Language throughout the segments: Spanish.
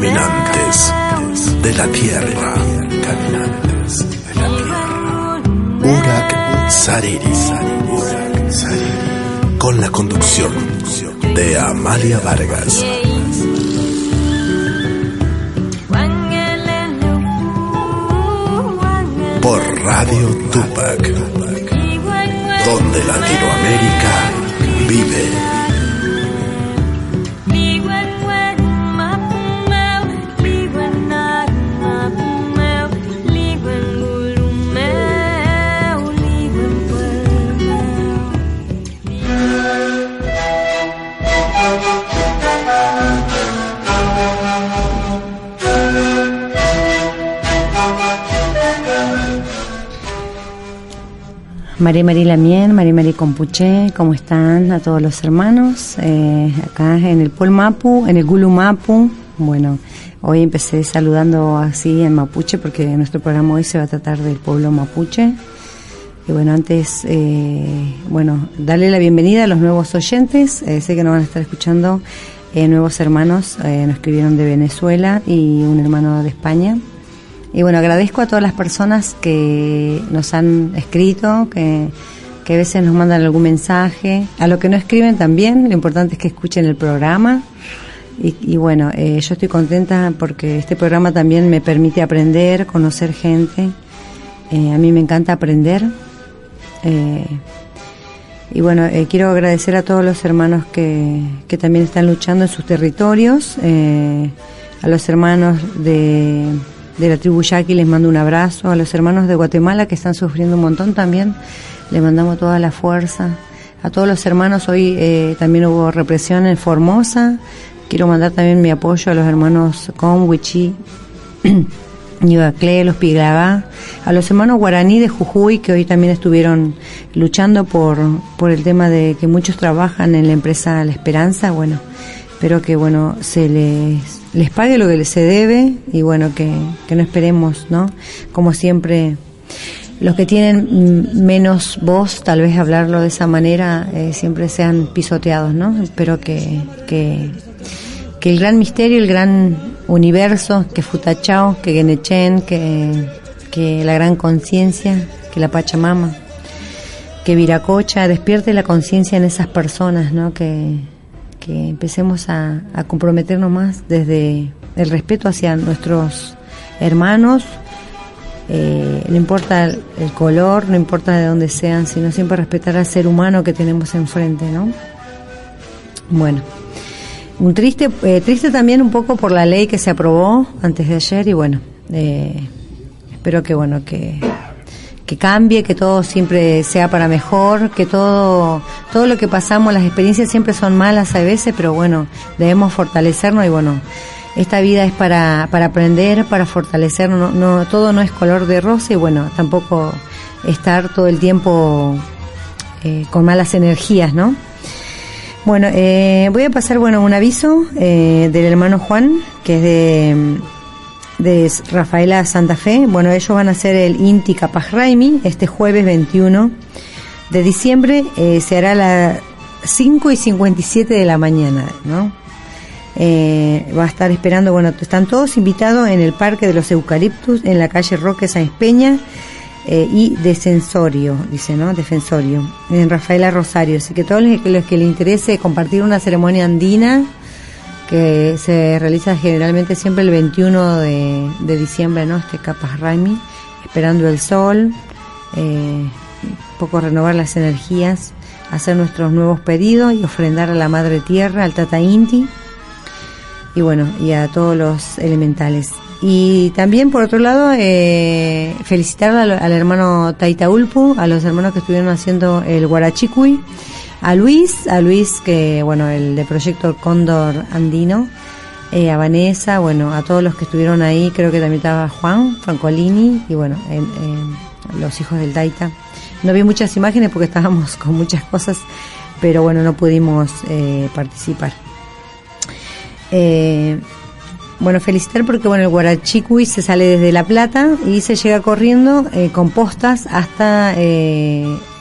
Caminantes de la Tierra. Caminantes de la Tierra. Urak Sariri. Con la conducción de Amalia Vargas. Por Radio Tupac. Donde Latinoamérica vive. María María Lamien, María María Compuché, ¿cómo están a todos los hermanos? Eh, acá en el Pol Mapu, en el Gulu Mapu. Bueno, hoy empecé saludando así en mapuche porque nuestro programa hoy se va a tratar del pueblo mapuche. Y bueno, antes, eh, bueno, darle la bienvenida a los nuevos oyentes. Eh, sé que nos van a estar escuchando nuevos hermanos, nos escribieron de Venezuela y un hermano de España. Y bueno, agradezco a todas las personas que nos han escrito, que, que a veces nos mandan algún mensaje, a los que no escriben también, lo importante es que escuchen el programa. Y, bueno, eh, yo estoy contenta porque este programa también me permite aprender, conocer gente. Eh, a mí me encanta aprender. Eh, y bueno, quiero agradecer a todos los hermanos que, que también están luchando en sus territorios, a los hermanos de de la tribu Yaqui les mando un abrazo. A los hermanos de Guatemala que están sufriendo un montón también, les mandamos toda la fuerza. A todos los hermanos, hoy eh, también hubo represión en Formosa. Quiero mandar también mi apoyo a los hermanos Conwichi, Nivacle, los Piglagá, a los hermanos guaraní de Jujuy que hoy también estuvieron luchando por, por el tema de que muchos trabajan en la empresa La Esperanza. Bueno, espero que bueno se les les pague lo que se debe y bueno, que, no esperemos, ¿no? Como siempre, los que tienen menos voz, tal vez hablarlo de esa manera, eh, siempre sean pisoteados, ¿no? Espero que, que, el gran misterio, el gran universo, que Futachao, que Genechen, que, que la gran conciencia, que la Pachamama, que Viracocha, despierte la conciencia en esas personas, ¿no? Que, que empecemos a, comprometernos más desde el respeto hacia nuestros hermanos, eh, no importa el, color, no importa de dónde sean, sino siempre respetar al ser humano que tenemos enfrente, ¿no? Bueno, un triste, eh, triste también un poco por la ley que se aprobó antes de ayer y bueno, eh, espero que bueno que que cambie, que todo siempre sea para mejor, que todo todo lo que pasamos, las experiencias siempre son malas a veces, pero bueno, debemos fortalecernos y bueno, esta vida es para, para aprender, para fortalecernos, no, todo no es color de rosa y bueno, tampoco estar todo el tiempo eh, con malas energías, ¿no? Bueno, eh, voy a pasar bueno un aviso eh, del hermano Juan, que es de, de Rafaela Santa Fe. Bueno, ellos van a hacer el Inti Capaz Raimi este jueves 21 de diciembre. Eh, se hará a las 5 y 57 de la mañana, ¿no? va a estar esperando, bueno, están todos invitados en el Parque de los Eucaliptus, en la calle Roque Sáenz Peña eh, y Defensorio, dice, ¿no? Defensorio, en Rafaela Rosario. Así que todos los que, los que le interese compartir una ceremonia andina que se realiza generalmente siempre el 21 de, diciembre, ¿no? Este Capas Raimi, esperando el sol, eh, un poco renovar las energías, hacer nuestros nuevos pedidos y ofrendar a la Madre Tierra, al Tata Inti y bueno, y a todos los elementales. Y también, por otro lado, eh, felicitar al, hermano Taitaulpu, a los hermanos que estuvieron haciendo el Guarachicui, a Luis, a Luis, que, bueno, el de Proyecto Cóndor Andino, eh, a Vanessa, bueno, a todos los que estuvieron ahí, creo que también estaba Juan, Francolini, y bueno, los hijos del Taita. No vi muchas imágenes porque estábamos con muchas cosas, pero bueno, no pudimos eh, participar. Eh, bueno, felicitar porque bueno, el Guarachicui se sale desde La Plata y se llega corriendo con postas hasta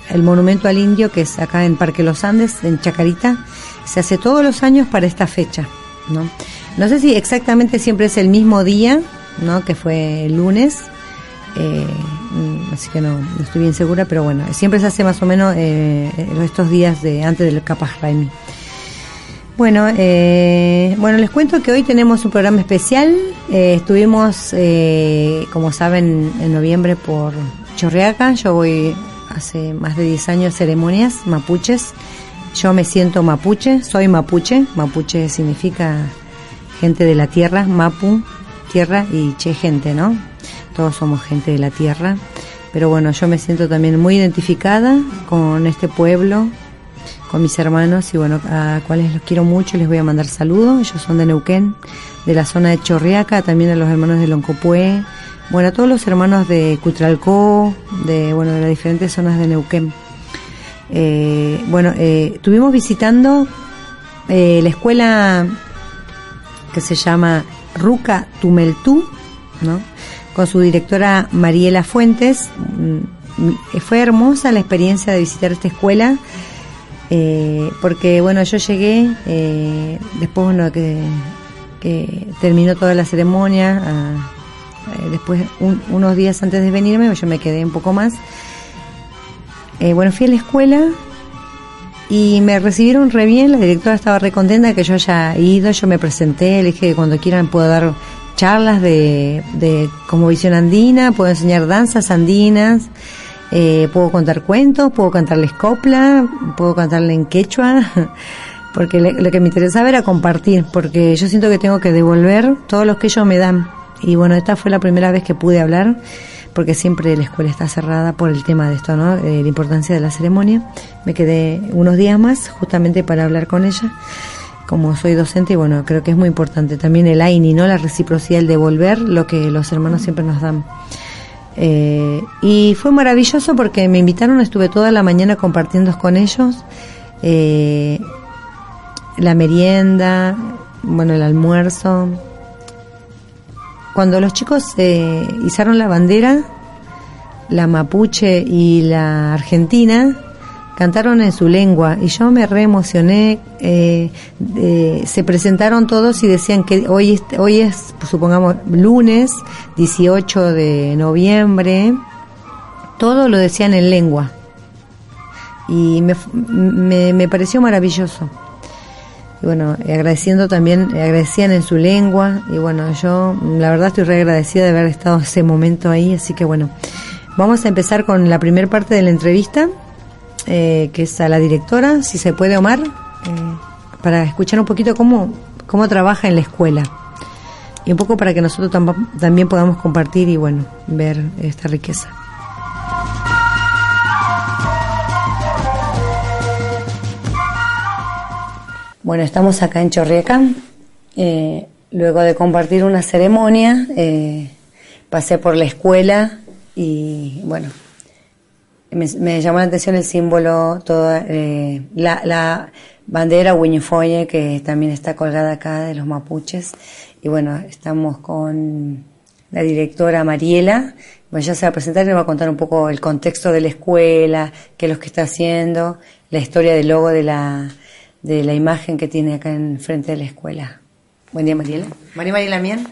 el Monumento al Indio, que es acá en Parque Los Andes, en Chacarita. Se hace todos los años para esta fecha, ¿no? No sé si exactamente siempre es el mismo día, ¿no? Que fue el lunes, eh, así que no, no, estoy bien segura, pero bueno, siempre se hace más o menos eh, estos días de antes del Capaz. Bueno, eh, bueno, les cuento que hoy tenemos un programa especial. Eh, estuvimos, eh, como saben, en noviembre por Chorreaca. Yo voy hace más de 10 años ceremonias mapuches. Yo me siento mapuche, soy mapuche. Mapuche significa gente de la tierra, mapu, tierra y che, gente, ¿no? Todos somos gente de la tierra. Pero bueno, yo me siento también muy identificada con este pueblo, con mis hermanos y bueno, a cuales los quiero mucho les voy a mandar saludos. Ellos son de Neuquén, de la zona de Chorriaca, también a los hermanos de Loncopué, bueno, a todos los hermanos de Cutralcó, de bueno, de las diferentes zonas de Neuquén. Eh, bueno, eh, estuvimos visitando eh, la escuela que se llama Ruca Tumeltú, ¿no? con su directora Mariela Fuentes. Mm, fue hermosa la experiencia de visitar esta escuela eh, porque bueno, yo llegué, después bueno, que, terminó toda la ceremonia, eh, después unos días antes de venirme, yo me quedé un poco más. bueno, fui a la escuela y me recibieron re bien, la directora estaba re contenta que yo haya ido, yo me presenté, le dije que cuando quieran puedo dar charlas de, de como visión andina, puedo enseñar danzas andinas. Eh, puedo contar cuentos, puedo cantarles copla, puedo cantarle en quechua, porque lo que me interesaba era compartir, porque yo siento que tengo que devolver todos los que ellos me dan. Y bueno, esta fue la primera vez que pude hablar, porque siempre la escuela está cerrada por el tema de esto, ¿no? Eh, la importancia de la ceremonia. Me quedé unos días más justamente para hablar con ella como soy docente y bueno, creo que es muy importante también el AINI, ¿no? La reciprocidad, el devolver lo que los hermanos siempre nos dan. Eh, y fue maravilloso porque me invitaron, estuve toda la mañana compartiendo con ellos eh, la merienda, bueno, el almuerzo. Cuando los chicos eh, izaron la bandera, la mapuche y la argentina, cantaron en su lengua y yo me re emocioné. Eh, se presentaron todos y decían que hoy, hoy es, supongamos, lunes 18 de noviembre. Todo lo decían en lengua y me, me, me pareció maravilloso. Y bueno, agradeciendo también, agradecían en su lengua y bueno, yo la verdad estoy re agradecida de haber estado ese momento ahí, así que bueno, vamos a empezar con la primera parte de la entrevista eh, que es a la directora, si se puede, Omar, eh, para escuchar un poquito cómo, cómo trabaja en la escuela. Y un poco para que nosotros también podamos compartir y bueno, ver esta riqueza. Bueno, estamos acá en Chorrieca. Eh, luego de compartir una ceremonia, eh, pasé por la escuela y bueno, me, llamó la atención el símbolo, toda eh, la, la, bandera Wiñefoye que también está colgada acá de los mapuches. Y bueno, estamos con la directora Mariela. Bueno, ya se va a presentar y nos va a contar un poco el contexto de la escuela, qué es lo que está haciendo, la historia del logo de la, de la imagen que tiene acá en frente de la escuela. Buen día, Mariela. María Mariela Mien.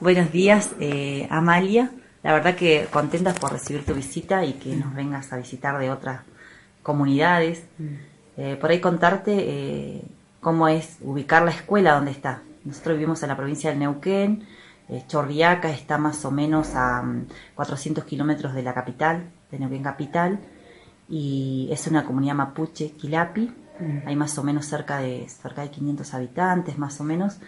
Buenos días, eh, Amalia. La verdad que contentas por recibir tu visita y que nos vengas a visitar de otras comunidades. Mm. Eh, por ahí contarte eh, cómo es ubicar la escuela donde está. Nosotros vivimos en la provincia del Neuquén, eh, Chorriaca está más o menos a 400 mm, kilómetros de la capital, de Neuquén capital, y es una comunidad mapuche, Quilapi, mm. hay más o menos cerca de, cerca de 500 habitantes, más o menos.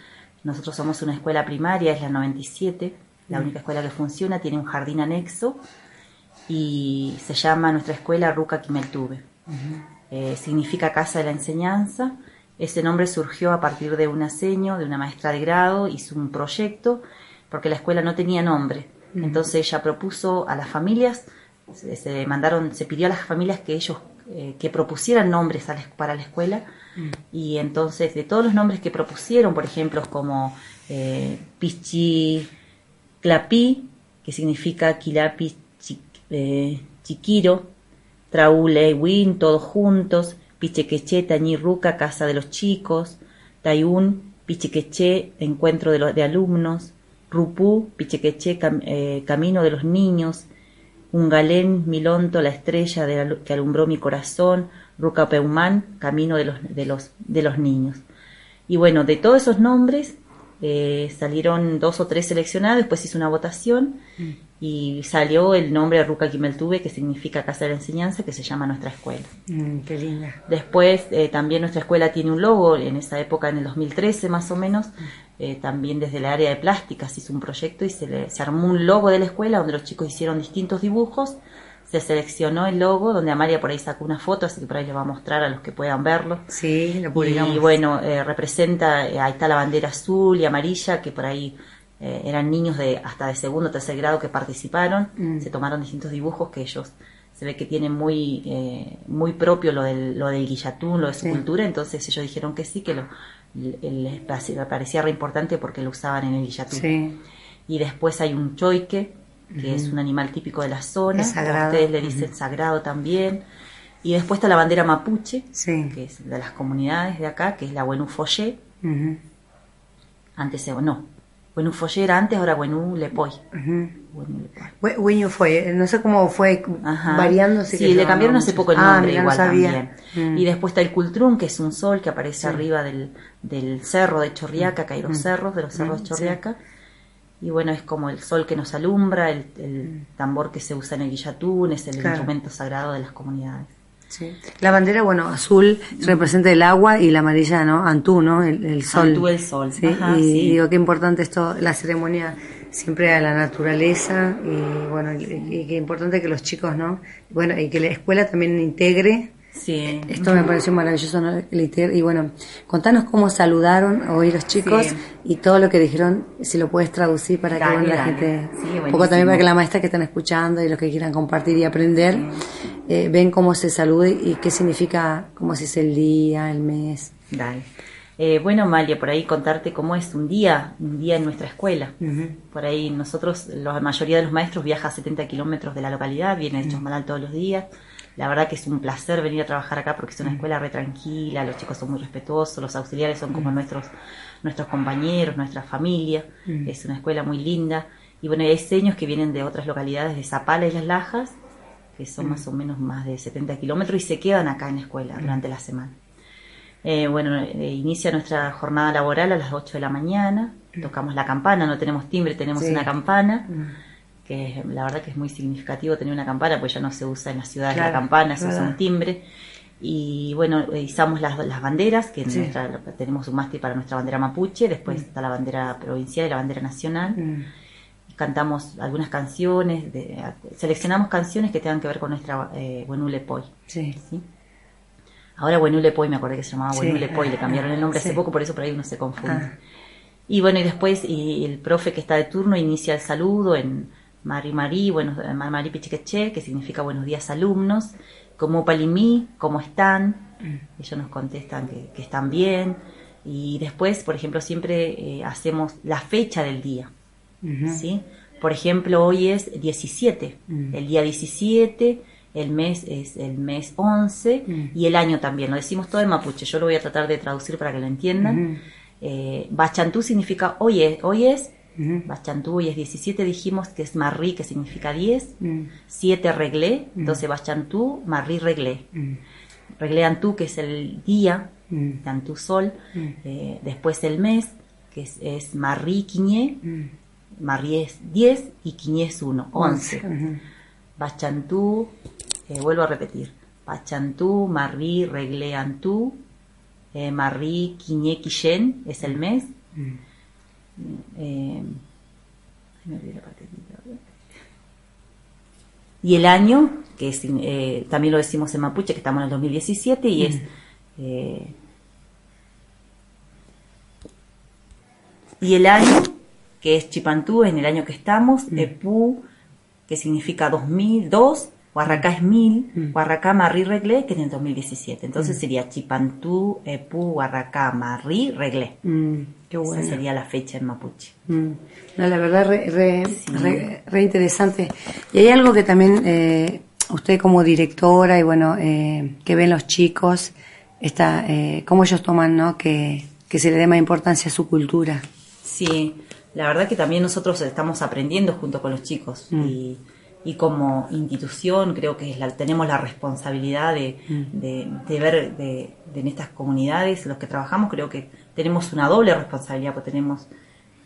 Nosotros somos una escuela primaria, es la 97, la única escuela que funciona, tiene un jardín anexo y se llama nuestra escuela Ruca Quimeltuve. Eh, significa Casa de la Enseñanza. Ese nombre surgió a partir de un aseño de una maestra de grado, hizo un proyecto porque la escuela no tenía nombre. Entonces ella propuso a las familias, se, mandaron, se pidió a las familias que ellos eh, que propusieran nombres para la escuela. Y entonces de todos los nombres que propusieron, por ejemplo, como eh, Pichi, Clapi, que significa Quilapi eh, Chiquiro, Traule Win, todos juntos, Pichequeche, Tañirruca, Casa de los Chicos, Tayún, Pichequeche, Encuentro de, los, de Alumnos, Rupú, Pichequeche, eh, Camino de los Niños, Ungalén, Milonto, La Estrella de, que alumbró mi corazón, Ruca Peumán, Camino de los, de, los, de los Niños. Y bueno, de todos esos nombres eh, salieron dos o tres seleccionados, después hizo una votación mm. y salió el nombre de Ruca que significa Casa de la Enseñanza, que se llama nuestra escuela. Mm, qué linda. Después eh, también nuestra escuela tiene un logo, en esa época, en el 2013 más o menos, mm. eh, también desde el área de plásticas hizo un proyecto y se, se armó un logo de la escuela donde los chicos hicieron distintos dibujos se seleccionó el logo, donde Amalia por ahí sacó una foto, así que por ahí le va a mostrar a los que puedan verlo. Sí, lo publicamos. Y bueno, eh, representa, eh, ahí está la bandera azul y amarilla, que por ahí eh, eran niños de hasta de segundo o tercer grado que participaron, mm. se tomaron distintos dibujos que ellos se ve que tienen muy muy propio lo del, lo del guillatún, lo de su cultura, entonces ellos dijeron que sí, que lo, les parecía re importante porque lo usaban en el guillatún. Sí. Y después hay un choique, que es un animal típico de la zona. Ustedes le dicen sagrado también. Y después está la bandera mapuche, que es de las comunidades de acá, que es la Buenú Follé. Antes, no, Buenú Follé era antes, ahora Buenú Lepoy. Buenú fue, no sé cómo fue variando. Sí, le cambiaron hace poco el ah, nombre igual también. Mm. Y después está el Cultrún, que es un sol que aparece arriba del, del cerro de Chorriaca, que hay los cerros de los cerros de Chorriaca y bueno, es como el sol que nos alumbra, el, tambor que se usa en el guillatún, es el instrumento sagrado de las comunidades. Sí. La bandera, bueno, azul representa el agua y la amarilla, ¿no? Antú, ¿no? El, sol. Antú, el sol. ¿sí? y digo, qué importante esto, la ceremonia siempre a la naturaleza y bueno, y qué importante que los chicos, ¿no? Bueno, y que la escuela también integre Sí. Esto me pareció maravilloso, Y bueno, contanos cómo saludaron hoy los chicos y todo lo que dijeron, si lo puedes traducir para que la gente, un poco también para que la maestra que están escuchando y los que quieran compartir y aprender, eh, ven cómo se salude y qué significa, cómo se dice el día, el mes. Dale. Eh, bueno, Malia, por ahí contarte cómo es un día, un día en nuestra escuela. Por ahí nosotros, la mayoría de los maestros viaja a 70 kilómetros de la localidad, vienen hechos mal todos los días. La verdad que es un placer venir a trabajar acá porque es una mm. escuela re tranquila, los chicos son muy respetuosos, los auxiliares son como mm. nuestros, nuestros compañeros, nuestra familia. Mm. Es una escuela muy linda. Y bueno, hay seños que vienen de otras localidades de Zapala y Las Lajas, que son más o menos más de 70 kilómetros y se quedan acá en la escuela durante la semana. Eh, bueno, eh, inicia nuestra jornada laboral a las 8 de la mañana, tocamos la campana, no tenemos timbre, tenemos una campana que la verdad que es muy significativo tener una campana, pues ya no se usa en la ciudad la campana, se usa un timbre. Y bueno, izamos las, las banderas, que nuestra, tenemos un mástil para nuestra bandera mapuche, después está la bandera provincial y la bandera nacional. Cantamos algunas canciones, de, seleccionamos canciones que tengan que ver con nuestra eh, Buenule Poi. Sí. Ahora Buenule Poi, me acordé que se llamaba Buenule Poi, le cambiaron el nombre hace poco, por eso por ahí uno se confunde. Ah. Y bueno, y después y el profe que está de turno inicia el saludo en Mari Mari, bueno, Mari Pichiqueche, que significa buenos días alumnos, como Palimí, ¿cómo están? Mm. Ellos nos contestan que, están bien. Y después, por ejemplo, siempre eh, hacemos la fecha del día. ¿sí? Por ejemplo, hoy es 17, mm. el día 17, el mes es el mes 11 mm. y el año también. Lo decimos todo en mapuche, yo lo voy a tratar de traducir para que lo entiendan. Eh, Bachantú significa hoy es, hoy es Bachantú hoy es 17, dijimos que es Marrí, que significa 10. 7 reglé, entonces Bachantú, Marrí reglé. Reglé Antú, que es el día, de Antú sol. Eh, después el mes, que es, es Marrí Quiñé. Marrí es 10 y Quiñé es 1, 11. Bachantú, eh, vuelvo a repetir. Bachantú, Marrí, Reglé Antú, eh, Marie Quiñé es el mes. Eh, y el año, que es, eh, también lo decimos en Mapuche, que estamos en el 2017, y es... Eh, y el año, que es Chipantú, en el año que estamos, mm. Epú, que significa 2002, Huarracá es mil, mm. Huarracá Marrí Reglé, que es en 2017. Entonces mm. sería Chipantú, Epú, Huarracá Marrí Reglé. Mm, qué bueno. Esa sería la fecha en Mapuche. No, la verdad, re, re, interesante. Y hay algo que también eh, usted como directora y bueno, eh, que ven los chicos, está, eh, cómo ellos toman, ¿no? Que, que se le dé más importancia a su cultura. Sí, la verdad que también nosotros estamos aprendiendo junto con los chicos. Y y como institución creo que tenemos la responsabilidad de, mm. ver de, en estas comunidades, los que trabajamos, creo que tenemos una doble responsabilidad, porque tenemos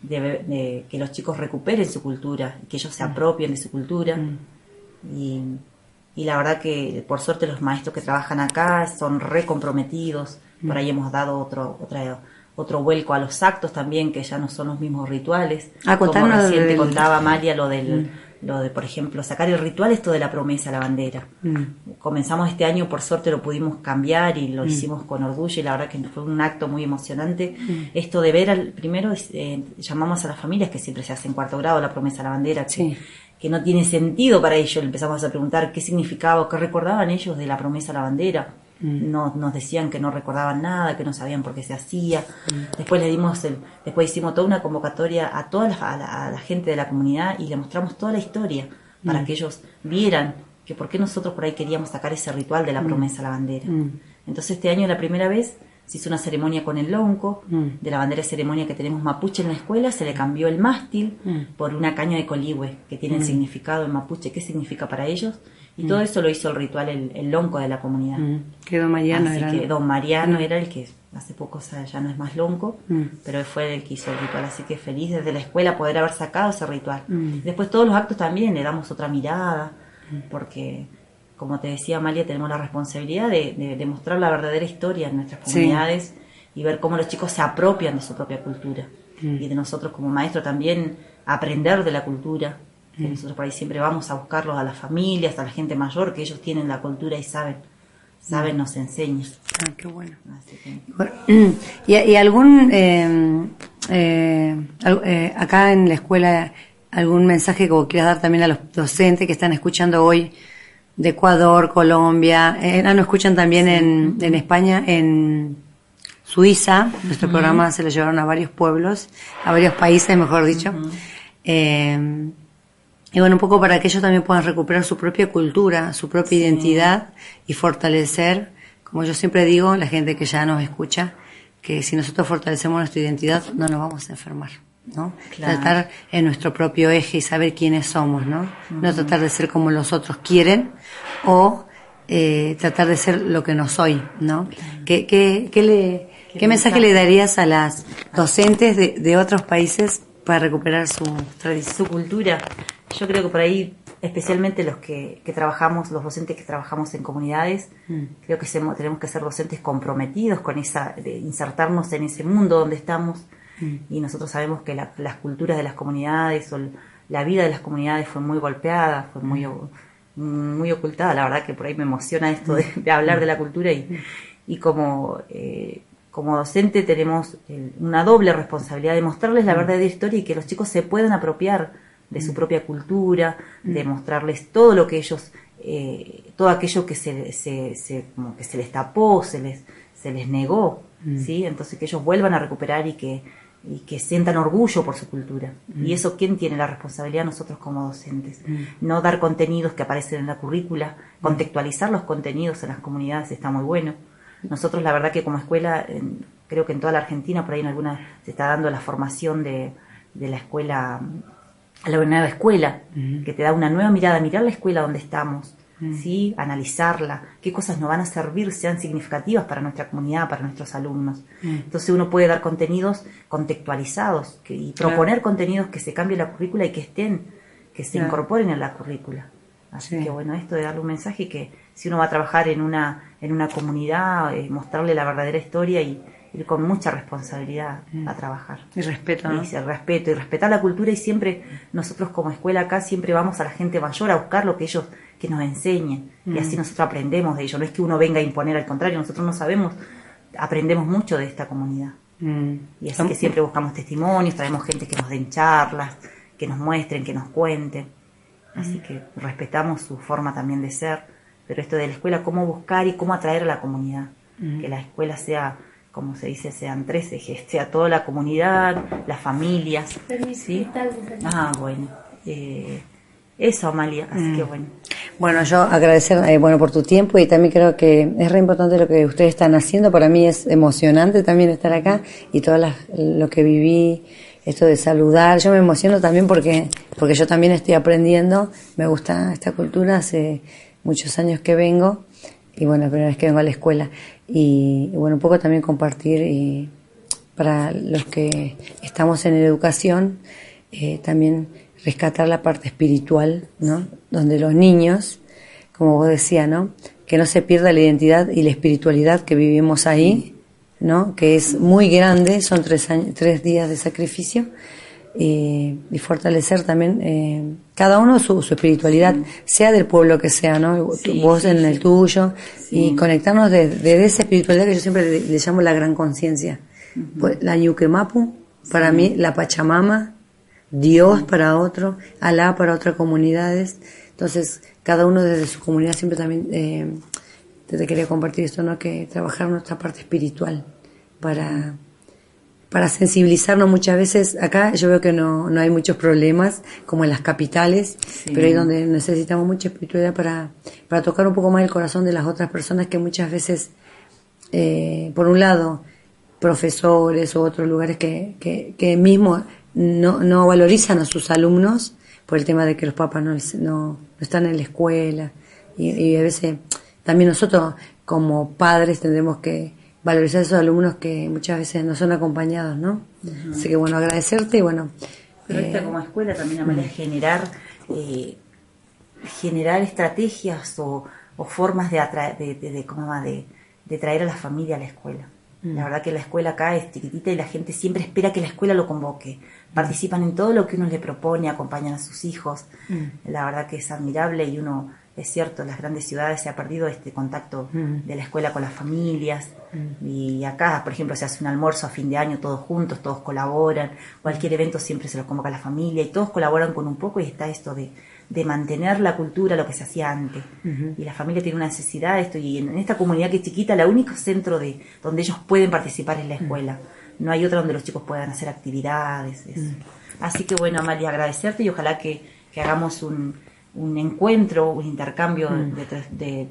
de, que los chicos recuperen su cultura, que ellos se mm. apropien de su cultura. Mm. Y, la verdad que por suerte los maestros que trabajan acá son recomprometidos, por ahí hemos dado otro, otra, otro vuelco a los actos también, que ya no son los mismos rituales. Ah, como recién te contaba María lo del lo de, por ejemplo, sacar el ritual, esto de la promesa a la bandera. Mm. Comenzamos este año, por suerte lo pudimos cambiar y lo mm. hicimos con orgullo y la verdad que fue un acto muy emocionante. Mm. Esto de ver, al, primero eh, llamamos a las familias que siempre se hace en cuarto grado la promesa a la bandera, que, que no tiene sentido para ellos. Le empezamos a preguntar qué significaba o qué recordaban ellos de la promesa a la bandera Mm. Nos, nos, decían que no recordaban nada, que no sabían por qué se hacía. Mm. Después le dimos, el, después hicimos toda una convocatoria a toda la, a la, gente de la comunidad y le mostramos toda la historia para mm. que ellos vieran que por qué nosotros por ahí queríamos sacar ese ritual de la promesa a la bandera. Entonces este año la primera vez se hizo una ceremonia con el lonco, de la bandera ceremonia que tenemos mapuche en la escuela, se le cambió el mástil por una caña de coligüe, que tiene el significado en mapuche, qué significa para ellos, y todo mm. eso lo hizo el ritual, el, el lonco de la comunidad. Mm. Que don Mariano era. que don Mariano mm. era el que hace poco ya no es más lonco, pero fue el que hizo el ritual. Así que feliz desde la escuela poder haber sacado ese ritual. Después todos los actos también le damos otra mirada, porque como te decía Amalia, tenemos la responsabilidad de, de, mostrar la verdadera historia en nuestras comunidades y ver cómo los chicos se apropian de su propia cultura. Y de nosotros como maestros también aprender de la cultura nosotros por ahí siempre vamos a buscarlos a las familias, a la gente mayor, que ellos tienen la cultura y saben, saben, nos enseñan. Ah, qué bueno. ¿Y, algún, em, eh, eh, acá en la escuela, algún mensaje que quieras dar también a los docentes que están escuchando hoy de Ecuador, Colombia, eh, ah, nos escuchan también en, en España, en Suiza, nuestro programa se lo llevaron a varios pueblos, a varios países, mejor dicho. eh, y bueno, un poco para que ellos también puedan recuperar su propia cultura, su propia identidad y fortalecer, como yo siempre digo, la gente que ya nos escucha, que si nosotros fortalecemos nuestra identidad no nos vamos a enfermar, ¿no? Tratar en nuestro propio eje y saber quiénes somos, ¿no? No tratar de ser como los otros quieren o eh, tratar de ser lo que no soy, ¿no? ¿Qué, qué, qué, le, ¿Qué, mensaje le darías a las docentes de, de otros países para recuperar su su cultura? Yo creo que por ahí especialmente los que, que trabajamos, los docentes que trabajamos en comunidades, Mm. creo que tenemos que ser docentes comprometidos con esa, de insertarnos en ese mundo donde estamos Mm. y nosotros sabemos que la- las culturas de las comunidades o la vida de las comunidades fue muy golpeada, fue muy, o- muy ocultada, la verdad que por ahí me emociona esto de, de hablar de la cultura y, y como, eh, como docente tenemos el- una doble responsabilidad de mostrarles la verdadera historia y que los chicos se puedan apropiar de su propia cultura, de mostrarles todo lo que ellos, eh, todo aquello que se, se, se- como que se les tapó, se les, se les negó, ¿sí? Entonces que ellos vuelvan a recuperar y que, y que sientan orgullo por su cultura. Y eso, ¿quién tiene la responsabilidad? Nosotros como docentes. No dar contenidos que aparecen en la currícula, contextualizar los contenidos en las comunidades está muy bueno. Nosotros, la verdad que como escuela, en- creo que en toda la Argentina, por ahí en alguna, se está dando la formación de, de la escuela, la nueva escuela, que te da una nueva mirada, mirar la escuela donde estamos, ¿sí? analizarla, qué cosas nos van a servir, sean significativas para nuestra comunidad, para nuestros alumnos. Entonces uno puede dar contenidos contextualizados que- y proponer contenidos que se cambie la currícula y que estén, que se Claro. incorporen en la currícula. Así Sí. que bueno, esto de darle un mensaje que si uno va a trabajar en una, en una comunidad, eh, mostrarle la verdadera historia y ir con mucha responsabilidad a trabajar. Y respeto, ¿no? Y el respeto, y respetar la cultura y siempre nosotros como escuela acá siempre vamos a la gente mayor a buscar lo que ellos que nos enseñen y así nosotros aprendemos de ellos. No es que uno venga a imponer, al contrario, nosotros no sabemos, aprendemos mucho de esta comunidad. Mm. Y así que siempre buscamos testimonios, traemos gente que nos den charlas, que nos muestren, que nos cuenten. Así que respetamos su forma también de ser. Pero esto de la escuela, cómo buscar y cómo atraer a la comunidad. Que la escuela sea, como se dice, sean tres ejes, sea toda la comunidad, las familias. ¿sí? Ah, bueno. Eh, eso, Amalia. Así que bueno. Bueno, yo agradecer eh, bueno por tu tiempo y también creo que es re importante lo que ustedes están haciendo. Para mí es emocionante también estar acá y todo las- lo que viví, esto de saludar. Yo me emociono también porque porque yo también estoy aprendiendo. Me gusta esta cultura hace muchos años que vengo y bueno, la primera vez que vengo a la escuela y, bueno un poco también compartir y para los que estamos en educación, eh, también rescatar la parte espiritual, ¿no? Donde los niños, como vos decías, ¿no? Que no se pierda la identidad y la espiritualidad que vivimos ahí, ¿no? Que es muy grande, son tres, años, tres días de sacrificio. Y, y fortalecer también eh, cada uno su, su espiritualidad, sea del pueblo que sea, ¿no? Sí, vos sí, en sí. el tuyo, y conectarnos de, de esa espiritualidad que yo siempre le, le llamo la gran conciencia. Pues, La Ñuquemapu, para mí, la Pachamama, Dios para otro, Alá para otras comunidades. Entonces, cada uno desde su comunidad siempre también, eh, te, te quería compartir esto, ¿no? Que trabajar nuestra parte espiritual para, para sensibilizarnos muchas veces. Acá yo veo que no, no hay muchos problemas, como en las capitales, pero ahí donde necesitamos mucha espiritualidad para, para tocar un poco más el corazón de las otras personas que muchas veces, eh, por un lado, profesores u otros lugares que, que, que mismo no, no valorizan a sus alumnos por el tema de que los papás no, no, no están en la escuela y, y a veces también nosotros como padres tendremos que valorizar a esos alumnos que muchas veces no son acompañados, ¿no? Así que bueno, agradecerte y bueno, Pero esta como escuela también, Amalia, es generar, eh, generar estrategias o, o formas de, atra- de, de, de- ¿cómo se llama? de, de traer a la familia a la escuela. La verdad que la escuela acá es chiquitita y la gente siempre espera que la escuela lo convoque. Participan en todo lo que uno le propone, acompañan a sus hijos. La verdad que es admirable y uno, es cierto, en las grandes ciudades se ha perdido este contacto de la escuela con las familias. Y acá, por ejemplo, se hace un almuerzo a fin de año todos juntos, todos colaboran. Cualquier evento siempre se lo convoca a la familia y todos colaboran con un poco y está esto de, de mantener la cultura, lo que se hacía antes. Y la familia tiene una necesidad de esto y en, en esta comunidad que es chiquita, el único centro de donde ellos pueden participar es la escuela. No hay otra donde los chicos puedan hacer actividades. eso. Así que bueno, Amalia, agradecerte y ojalá que, que hagamos un, un encuentro, un intercambio de, de-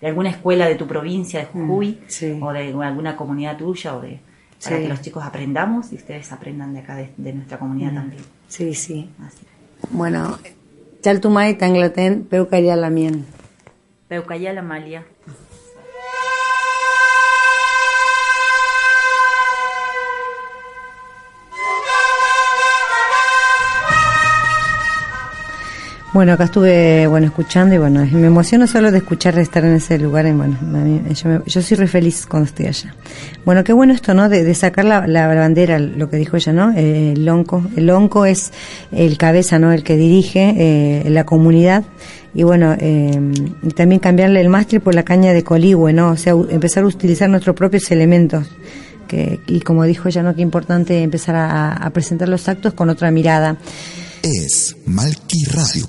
de alguna escuela de tu provincia, de Jujuy, sí. o de alguna comunidad tuya, o de para Sí. que los chicos aprendamos y ustedes aprendan de acá, de, de nuestra comunidad también. sí, sí. Así. Bueno, Chaltumay, Tanglaten, Peucayalamien. Peucayal, Amalia. Bueno, acá estuve bueno escuchando y bueno, me emociono solo de escuchar estar en ese lugar y bueno, yo, soy re feliz cuando estoy allá. Bueno, qué bueno esto, ¿no? De, sacar la, bandera, lo que dijo ella, ¿no? Eh, el lonco, el lonco es el cabeza, ¿no? El que dirige eh, la comunidad y bueno, eh, también cambiarle el mástil por la caña de coligüe, ¿no? O sea, empezar a utilizar nuestros propios elementos. Que, y como dijo ella, ¿no? Qué importante empezar a, a presentar los actos con otra mirada. Es Malquiradio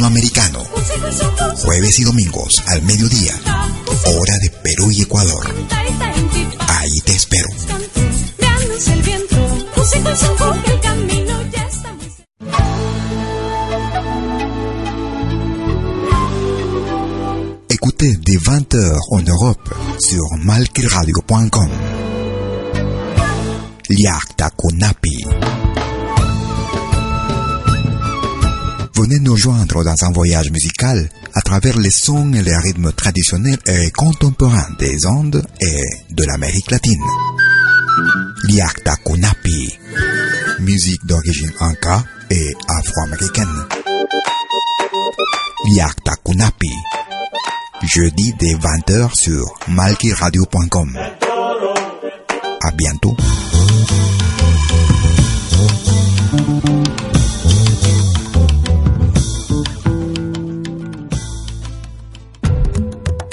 Latinoamericano. Jueves y domingos al mediodía. Hora de Perú y Ecuador. Ahí te espero. Écoutez des 20h en Europe sur malquiradio.com. Liakta Kunapi. Venez nous joindre dans un voyage musical à travers les sons et les rythmes traditionnels et contemporains des Andes et de l'Amérique latine. Liakta Kunapi. Musique d'origine inca et afro-américaine. Liakta Kunapi. Jeudi dès 20h sur malkiradio.com. À bientôt.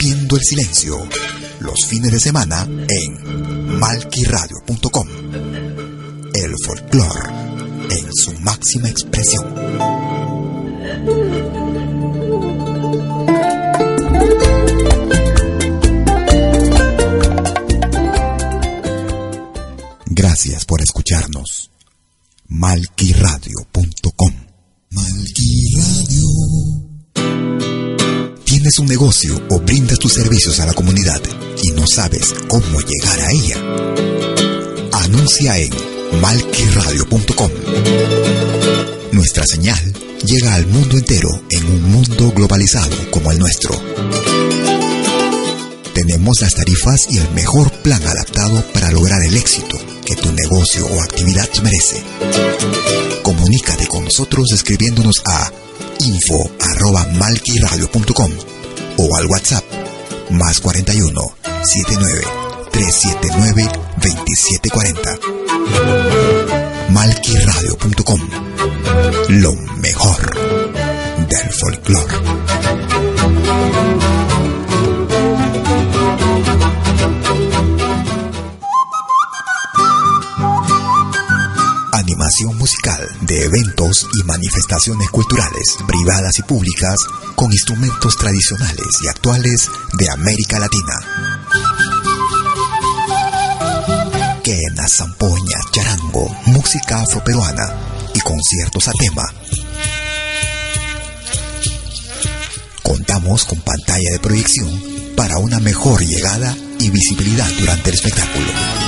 el silencio. Los fines de semana en malquiradio.com. El folclore en su máxima expresión. Gracias por escucharnos. Malquiradio.com Tienes un negocio o brindas tus servicios a la comunidad y no sabes cómo llegar a ella. Anuncia en malquiradio.com. Nuestra señal llega al mundo entero en un mundo globalizado como el nuestro. Tenemos las tarifas y el mejor plan adaptado para lograr el éxito que tu negocio o actividad merece. Comunícate con nosotros escribiéndonos a info.malquiradio.com o al WhatsApp más 41 79 379 2740. Malquiradio.com Lo mejor del folclore. De eventos y manifestaciones culturales, privadas y públicas, con instrumentos tradicionales y actuales de América Latina. Quena, zampoña, charango, música afroperuana y conciertos a tema. Contamos con pantalla de proyección para una mejor llegada y visibilidad durante el espectáculo.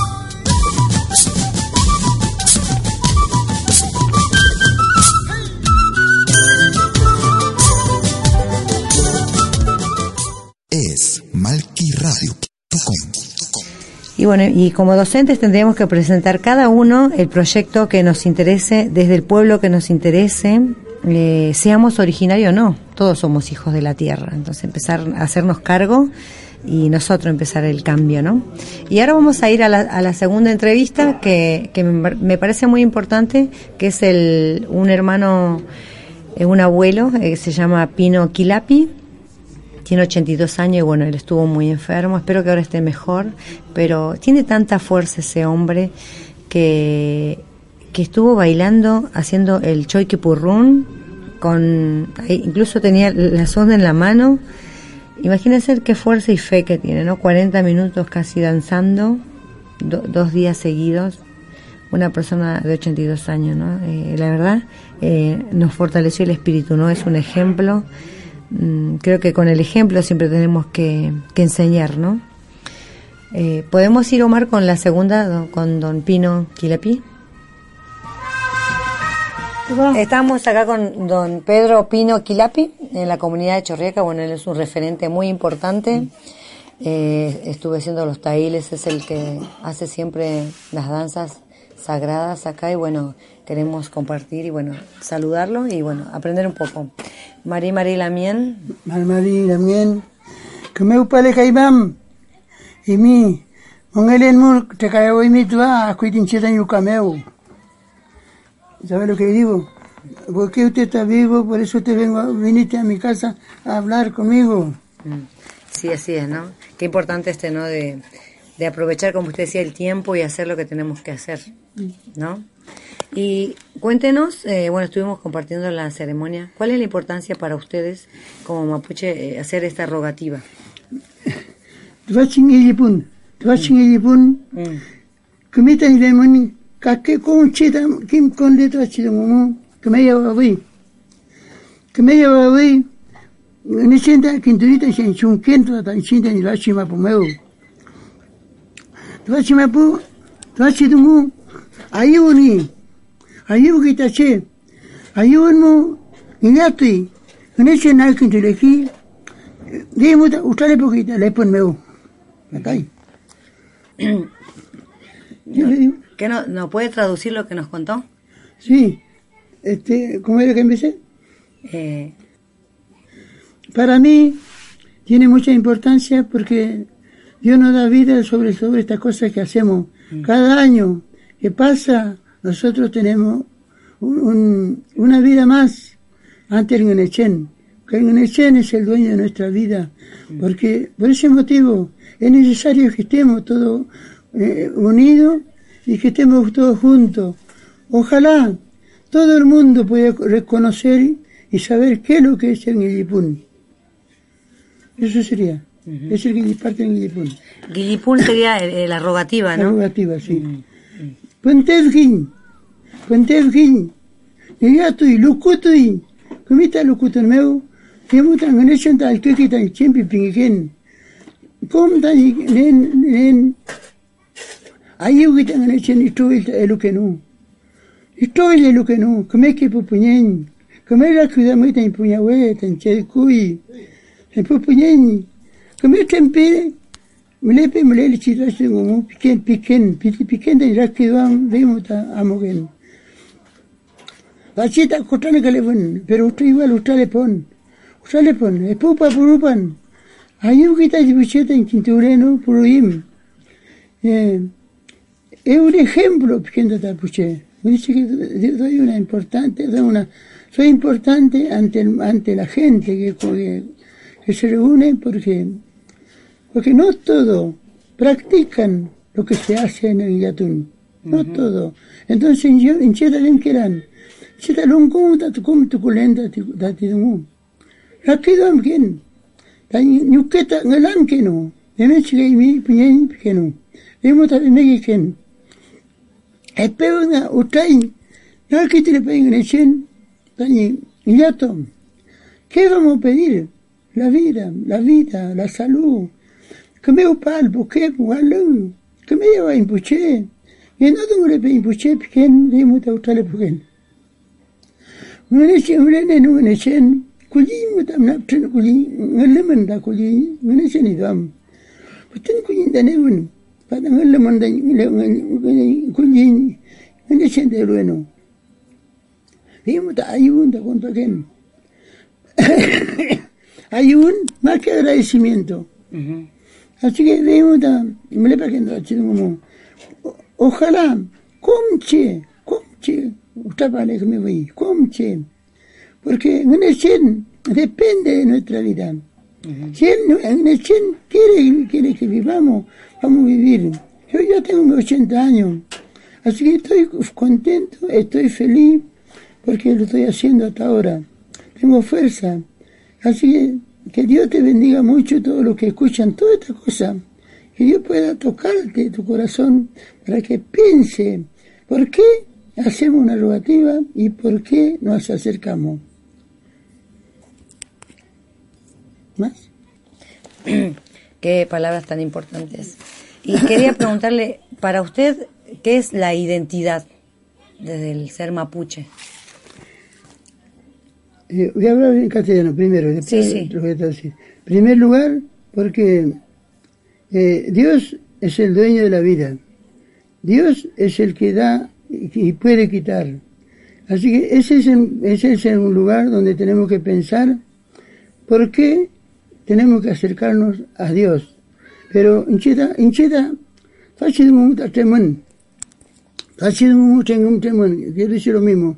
Y bueno, y como docentes tendríamos que presentar cada uno el proyecto que nos interese, desde el pueblo que nos interese, eh, seamos originarios o no, todos somos hijos de la tierra, entonces empezar a hacernos cargo y nosotros empezar el cambio, ¿no? Y ahora vamos a ir a la, segunda entrevista que, que me, me parece muy importante, que es el, un hermano, eh, un abuelo, eh, se llama Pino Quilapi, tiene 82 años y bueno, él estuvo muy enfermo, espero que ahora esté mejor, pero tiene tanta fuerza ese hombre que, que estuvo bailando, haciendo el choique purrún, con, incluso tenía la sonda en la mano, imagínense qué fuerza y fe que tiene, ¿no? 40 minutos casi danzando, do- dos días seguidos, una persona de 82 años, ¿no? Eh, la verdad, eh, nos fortaleció el espíritu, ¿no? Es un ejemplo. Mm, creo que con el ejemplo siempre tenemos que, que enseñar, ¿no? Eh, ¿Podemos ir, Omar, con la segunda, con don Pino Quilapi? Estamos acá con don Pedro Pino Quilapi, en la comunidad de Chorriaca. Bueno, él es un referente muy importante. Eh, estuve haciendo los tailes, es el que hace siempre las danzas sagradas acá y bueno, queremos compartir y bueno, saludarlo y bueno, aprender un poco. María María Lamien, Malmadi Lamien, que meu pale kaibam, y mi, mongelen mul, te caigo y mi tua, a cuitin cheta y cameo. ¿Sabe lo que digo? Porque usted está vivo, por eso te vengo, viniste a mi casa a hablar conmigo. Sí, así es, ¿no? Qué importante este, ¿no? De, de aprovechar, como usted decía, el tiempo y hacer lo que tenemos que hacer, ¿no? Y cuéntenos, eh, bueno, estuvimos compartiendo la ceremonia, ¿cuál es la importancia para ustedes como mapuche eh, hacer esta rogativa? Quinturita, en chunquento, tan chinta ni ayuni kitache, ayuni ingatui, en echena quintuleki, Dime, usted poquito, le pon meu. Me ¿Qué no, no puede traducir lo que nos contó? sí, este, ¿cómo era que empecé? Eh, Para mí tiene mucha importancia porque Dios nos da vida sobre, sobre estas cosas que hacemos. Cada año que pasa, nosotros tenemos un- un- una vida más ante el Guenechen. Que el Guenechen es el dueño de nuestra vida. Porque por ese motivo es necesario que estemos todos eh, unidos y que estemos todos juntos. Ojalá todo el mundo pueda reconocer y saber qué es lo que es el Guillipún. Eso sería. Es el que parte del Guillipún. Guillipún sería eh, la rogativa, La ¿no? rogativa, sí. Puentevgin, Puentevgin, Yatui, Lukutui, Kumita Lukutun meu, Yemutan Ganeshan tal Kikitan Chimpi Pingikin, Kumtan Nen, Nen, Ayugitan Ganeshan Ituil Elukenu, Ituil Elukenu, Kumeki Pupunyen, Kumela Kudamita Impuñawe, Tanchekui, Pupunyen, Kumetempe, Mlepe mlele chitaste ngomu piken piken piti piken de rakiduan vemuta amogen. Bachita kotane kalevun, pero usted igual usted le pon. Usted le pon, e pupa purupan. Ayu kita jibucheta en quintureno puruim. Eh, es un ejemplo piken de tapuche. Me dice que soy una importante, soy una, soy importante ante, ante la gente que, que, que se reúne porque porque no todo practican lo que se hace en el Yatún. No todo. Entonces, yo, en Chetalén, que eran? Chetalón, ¿cómo te cómo te culenta da tidungu? La quedó en quién? La ñuqueta, ngalan que no. De y mi piñén que no. De mota de que no. Espero una utay. No que te le peguen en el chen. Tañi, yato. ¿Qué vamos a pedir? La vida, la vida, la salud. Que me palpo, que walung. Que me lleva impuché. Y no tengo le pe impuché, piquen, de muta utale piquen. Ngene ngene no ngene chen. Kuli muta na tren kuli ngale manda kuli ngene chen idam. Putin kuli da ne un. patangal mandan kunjin ngene chende lueno vimos ayun ta conto ken ayun más que agradecimiento así que ta me le paquendo como ojalá comche comche usted vale que me voy comche porque en el depende de nuestra vida si él, en el quiere, quiere que vivamos, vamos a vivir. Yo ya tengo 80 años, así que estoy contento, estoy feliz, porque lo estoy haciendo hasta ahora. Tengo fuerza. Así que que Dios te bendiga mucho todos los que escuchan toda esta cosa. Que Dios pueda tocarte tu corazón para que piense por qué hacemos una rogativa y por qué nos acercamos. ¿Más? Qué palabras tan importantes. Y quería preguntarle, para usted, ¿qué es la identidad desde el ser mapuche? Eh, voy a hablar en castellano primero, después Sí, sí. lo voy a traducir. En primer lugar, porque eh, Dios es el dueño de la vida. Dios es el que da y puede quitar. Así que ese es, el- ese es un lugar donde tenemos que pensar por qué tenemos que acercarnos a Dios. Pero, incheta, incheta, fácil mucho temón. Fácil mucho temón. Quiero decir lo mismo.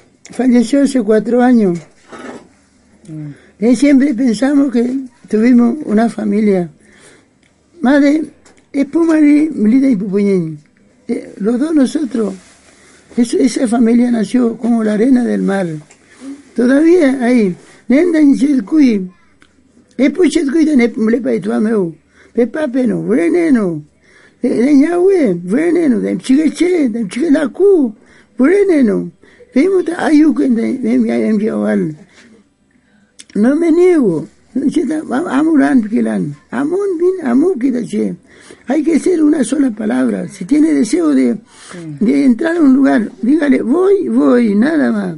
falleció hace cuatro años. Y siempre pensamos que tuvimos una familia. Madre, es Pumari, Melita y Pupuñín. Eh, Los dos nosotros, es- esa familia nació como la arena del mar. Todavía ahí, nenda en Chelcuy, es Puchetcuy de Neplepa y Tuameu, Pepa Peno, Veneno, de Ñahue, Veneno, de Chigeche, de Chigelacu, Veneno, vimos de. No me niego. Amuran, Kilan. Amun, bin. Hay que ser una sola palabra. Si tiene deseo de, de entrar a un lugar, dígale, voy, voy, nada más.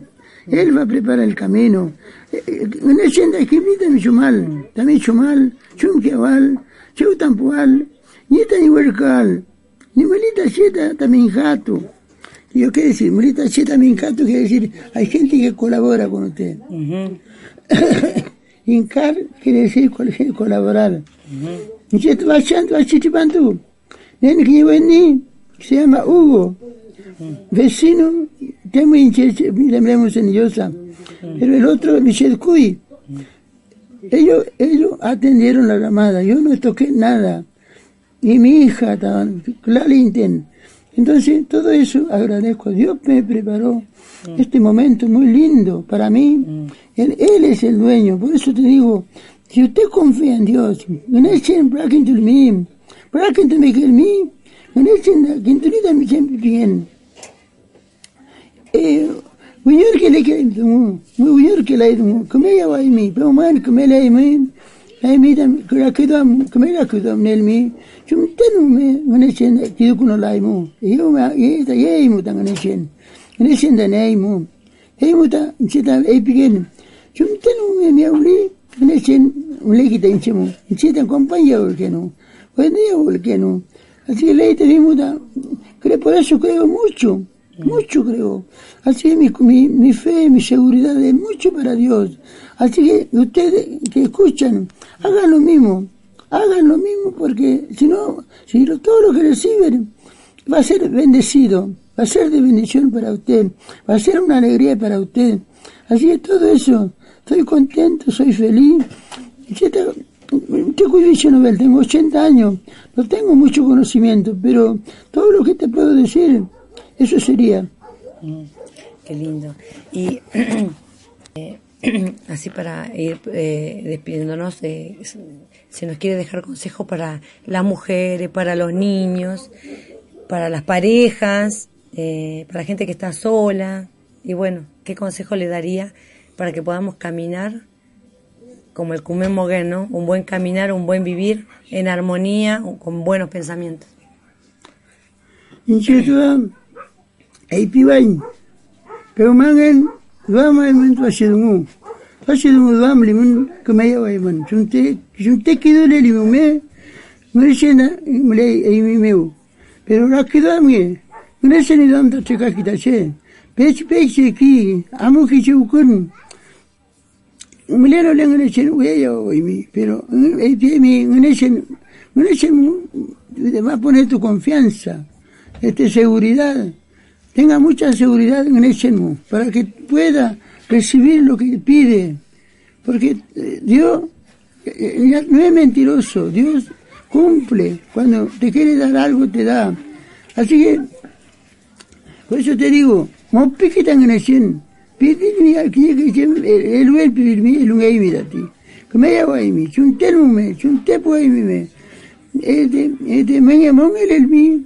Él va a preparar el camino. Eh, eh, En el senda escribita mi chumal, también chumal, chunqueval, cheutampual, ni tan huercal, ni melita cheta también jato. Yo qué decir, melita cheta también jato quiere decir, hay gente que colabora con usted. Incar quiere decir col- colaborar. Dice, tú vas a- vas a Chichipantu. Nen que llevo en mí, se llama Hugo. Vecino, tengo lembremos en Yosa. Pero el otro, Michel Cuy. Ellos, ellos atendieron la llamada, yo no toqué nada. Y mi hija estaban, Clalinten. Entonces, todo eso agradezco. Dios me preparó este momento muy lindo para mí. Él, él es el dueño. Por eso te digo, si usted confía en Dios, bracken to make me, no echen bien. Eh, Uyur que le que muy uyur que le come ya va mi, le le la mi, chum tenu me ngene chen kidu kuno lai mu, yo ma ye ta ye mu tang ngene chen, ngene chen da nei mu, he mu ta chita e pigen, chum tenu me me uli, ngene chen uli kita inche mu, chita compañía ul que no, pues ni ul que no, así que le te da, creo por eso creo mucho, mucho creo. Así que mi, mi, mi fe, mi seguridad es mucho para Dios. Así que ustedes que escuchan, hagan lo mismo, hagan lo mismo porque si no, si lo- todo lo que reciben va a ser bendecido, va a ser de bendición para usted, va a ser una alegría para usted. Así que todo eso, estoy contento, soy feliz. Te- cuido, Nobel, tengo 80 años, no tengo mucho conocimiento, pero todo lo que te puedo decir, eso sería. Qué lindo. Y eh, así para ir eh, despidiéndonos, eh, se nos quiere dejar consejo para las mujeres, para los niños. para las parejas, eh, para la gente que está sola. Y bueno, ¿qué consejo le daría para que podamos caminar como el Kumen Moguén, ¿no? Un buen caminar, un buen vivir en armonía, con buenos pensamientos. עיפיווין, כמאן למה הם תשלמו? תשלמו למה לימון כמאי אוהבן, שמתקידו ללימומי, מלשן מלאי אימימיהו, ורק כדמי, מלשן אידם תצקה כתשן, פץ פץ כי עמו כשהוקרנו, mulero le ngene chen ueyo imi, pero mi ngene chen ngene chen va a poner tu confianza, este seguridad. Tenga mucha seguridad en el Shenmu, para que pueda recibir lo que pide, porque eh, Dios eh, no es mentiroso, Dios cumple, cuando te quiere dar algo te da. Así que, por eso te digo, no piquitan en el Shen, pidimi aquí que el el pidimi el un mirati. Que me hago ahí mi, chuntelume, chuntepo ahí mi, este, este, me llamó el mi,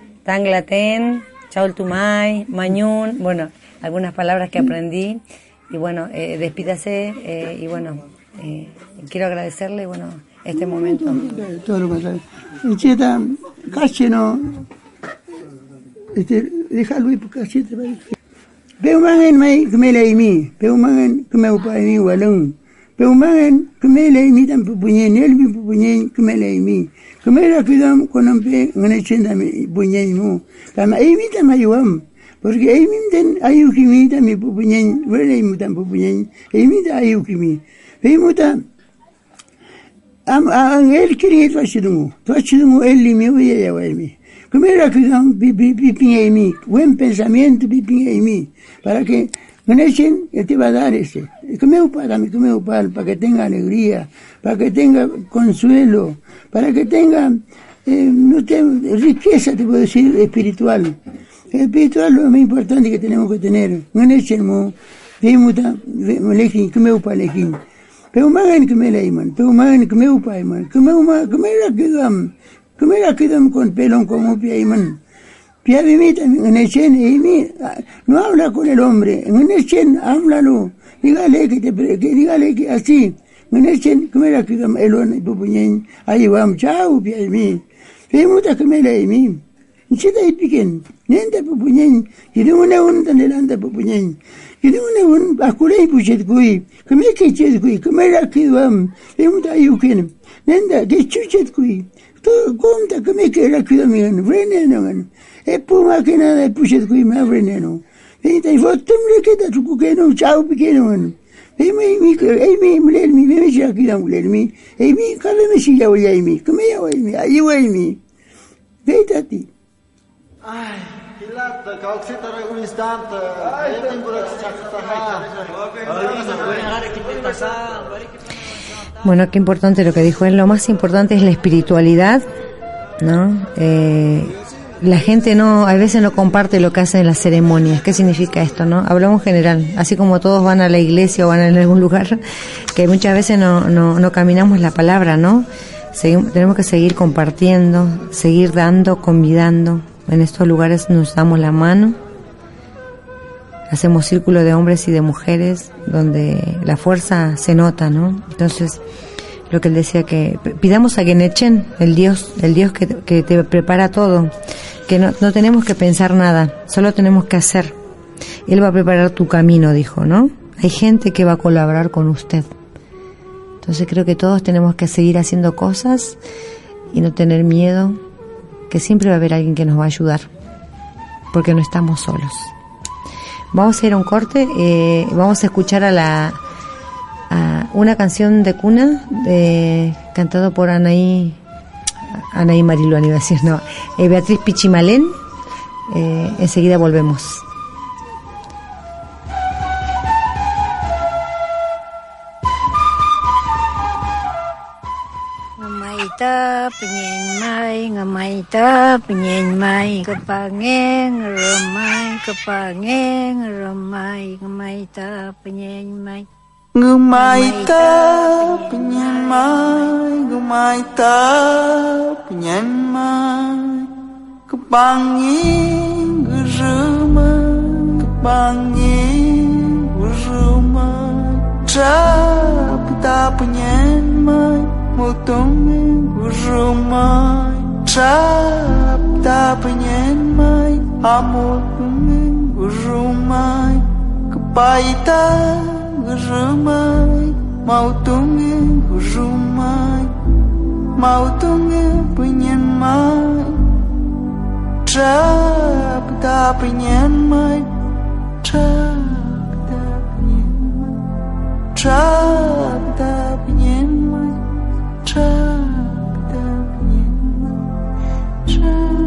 Tanglaten, Chaultumay, Mañún, bueno, algunas palabras que aprendí. Y bueno, eh, despídase eh, y bueno, eh, quiero agradecerle, bueno, este momento. Todo lo contrario. Cheta, cache no. Este, déjalo ir porque cache te va Peumangan mai kemela imi, peumangan kemaupa imi walung. Peumangan kemela imi tan pupunyen, elmi pupunyen kemela imi. Kemela kidam konampe ngane chenda mi punyen mu. Kama imi tan mayuam. Porque imi tan ayu kimi tan mi pupunyen, wele imi tan pupunyen, imi tan ayu kimi. Imi tan am ang el kiri twachidungu, twachidungu el limi uye ya waimi. Kemela kidam pipin imi, buen pensamiento pipin imi, para que Ganeshen te va a dar ese. Comeu para mí, comeu para, para que tenga alegría, para que tenga consuelo, para que tenga eh, no te, riqueza, te puedo decir, espiritual. Espiritual es lo más importante que tenemos que tener. Ganeshen mo, veimuta, lekin, comeu para lekin. Pero magan que me leiman, pero magan que me upaiman, que me uma, que me la quedam, que me la quedam con pelón como piaiman. Piavimita en Echen, no habla con el hombre, en Echen, háblalo, dígale que te, que dígale que así, en Echen, que me la que el on pupuñen, ahí vamos, chao, piavimi, piamuta que me la imi, y se da piquen, nenta pupuñen, y de una un tan delante pupuñen, y de una un aculei puchet kui, que me que chet kui, que me la que vamos, piamuta ayuken, nenta que chuchet kui, todo conta que me que la que vamos, veneno, e puma que nada puxet kui ma veneno un Bueno, qué importante lo que dijo él. Lo más importante es la espiritualidad, ¿no? Eh, la gente no, a veces no comparte lo que hacen en las ceremonias. ¿Qué significa esto, no? Hablamos en general, así como todos van a la iglesia o van a algún lugar, que muchas veces no, no, no caminamos la palabra, ¿no? Seguimos, tenemos que seguir compartiendo, seguir dando, convidando. En estos lugares nos damos la mano, hacemos círculo de hombres y de mujeres, donde la fuerza se nota, ¿no? Entonces, lo que él decía que pidamos a Genechen, el Dios, el Dios que, que te prepara todo, que no, no tenemos que pensar nada, solo tenemos que hacer. Él va a preparar tu camino, dijo, ¿no? Hay gente que va a colaborar con usted. Entonces creo que todos tenemos que seguir haciendo cosas y no tener miedo, que siempre va a haber alguien que nos va a ayudar, porque no estamos solos. Vamos a ir a un corte, eh, vamos a escuchar a la a una canción de cuna de, cantado por Anaí Anaí Mariluán iba a decir, no, eh, Beatriz Pichimalén, Eh, enseguida volvemos. ta penyen mai ngamai ta penyen mai kepangeng remai kepangeng remai ngamai ta penyen mai Ngumai ta penyan mai Ngumai ta penyan mai. Kepangin gerumai Kepangin gerumai Trap ta penyan mai. Mutungin gerumai Trap ta penyan mai. Amukungin gerumai Kepai tak Сжимай, молтуме, жумай, молтуме, понимай, Чап да понимай, чап да понимай, чап да понимай, чап да понимай, чап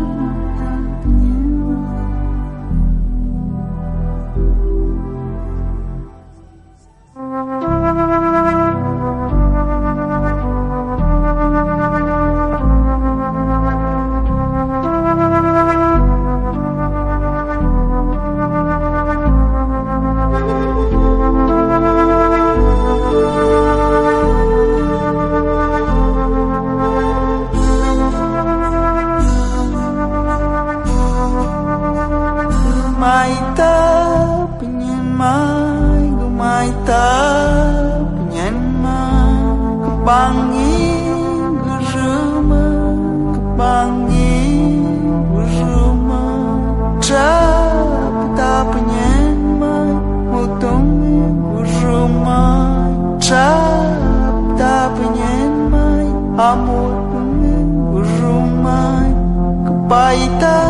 I ta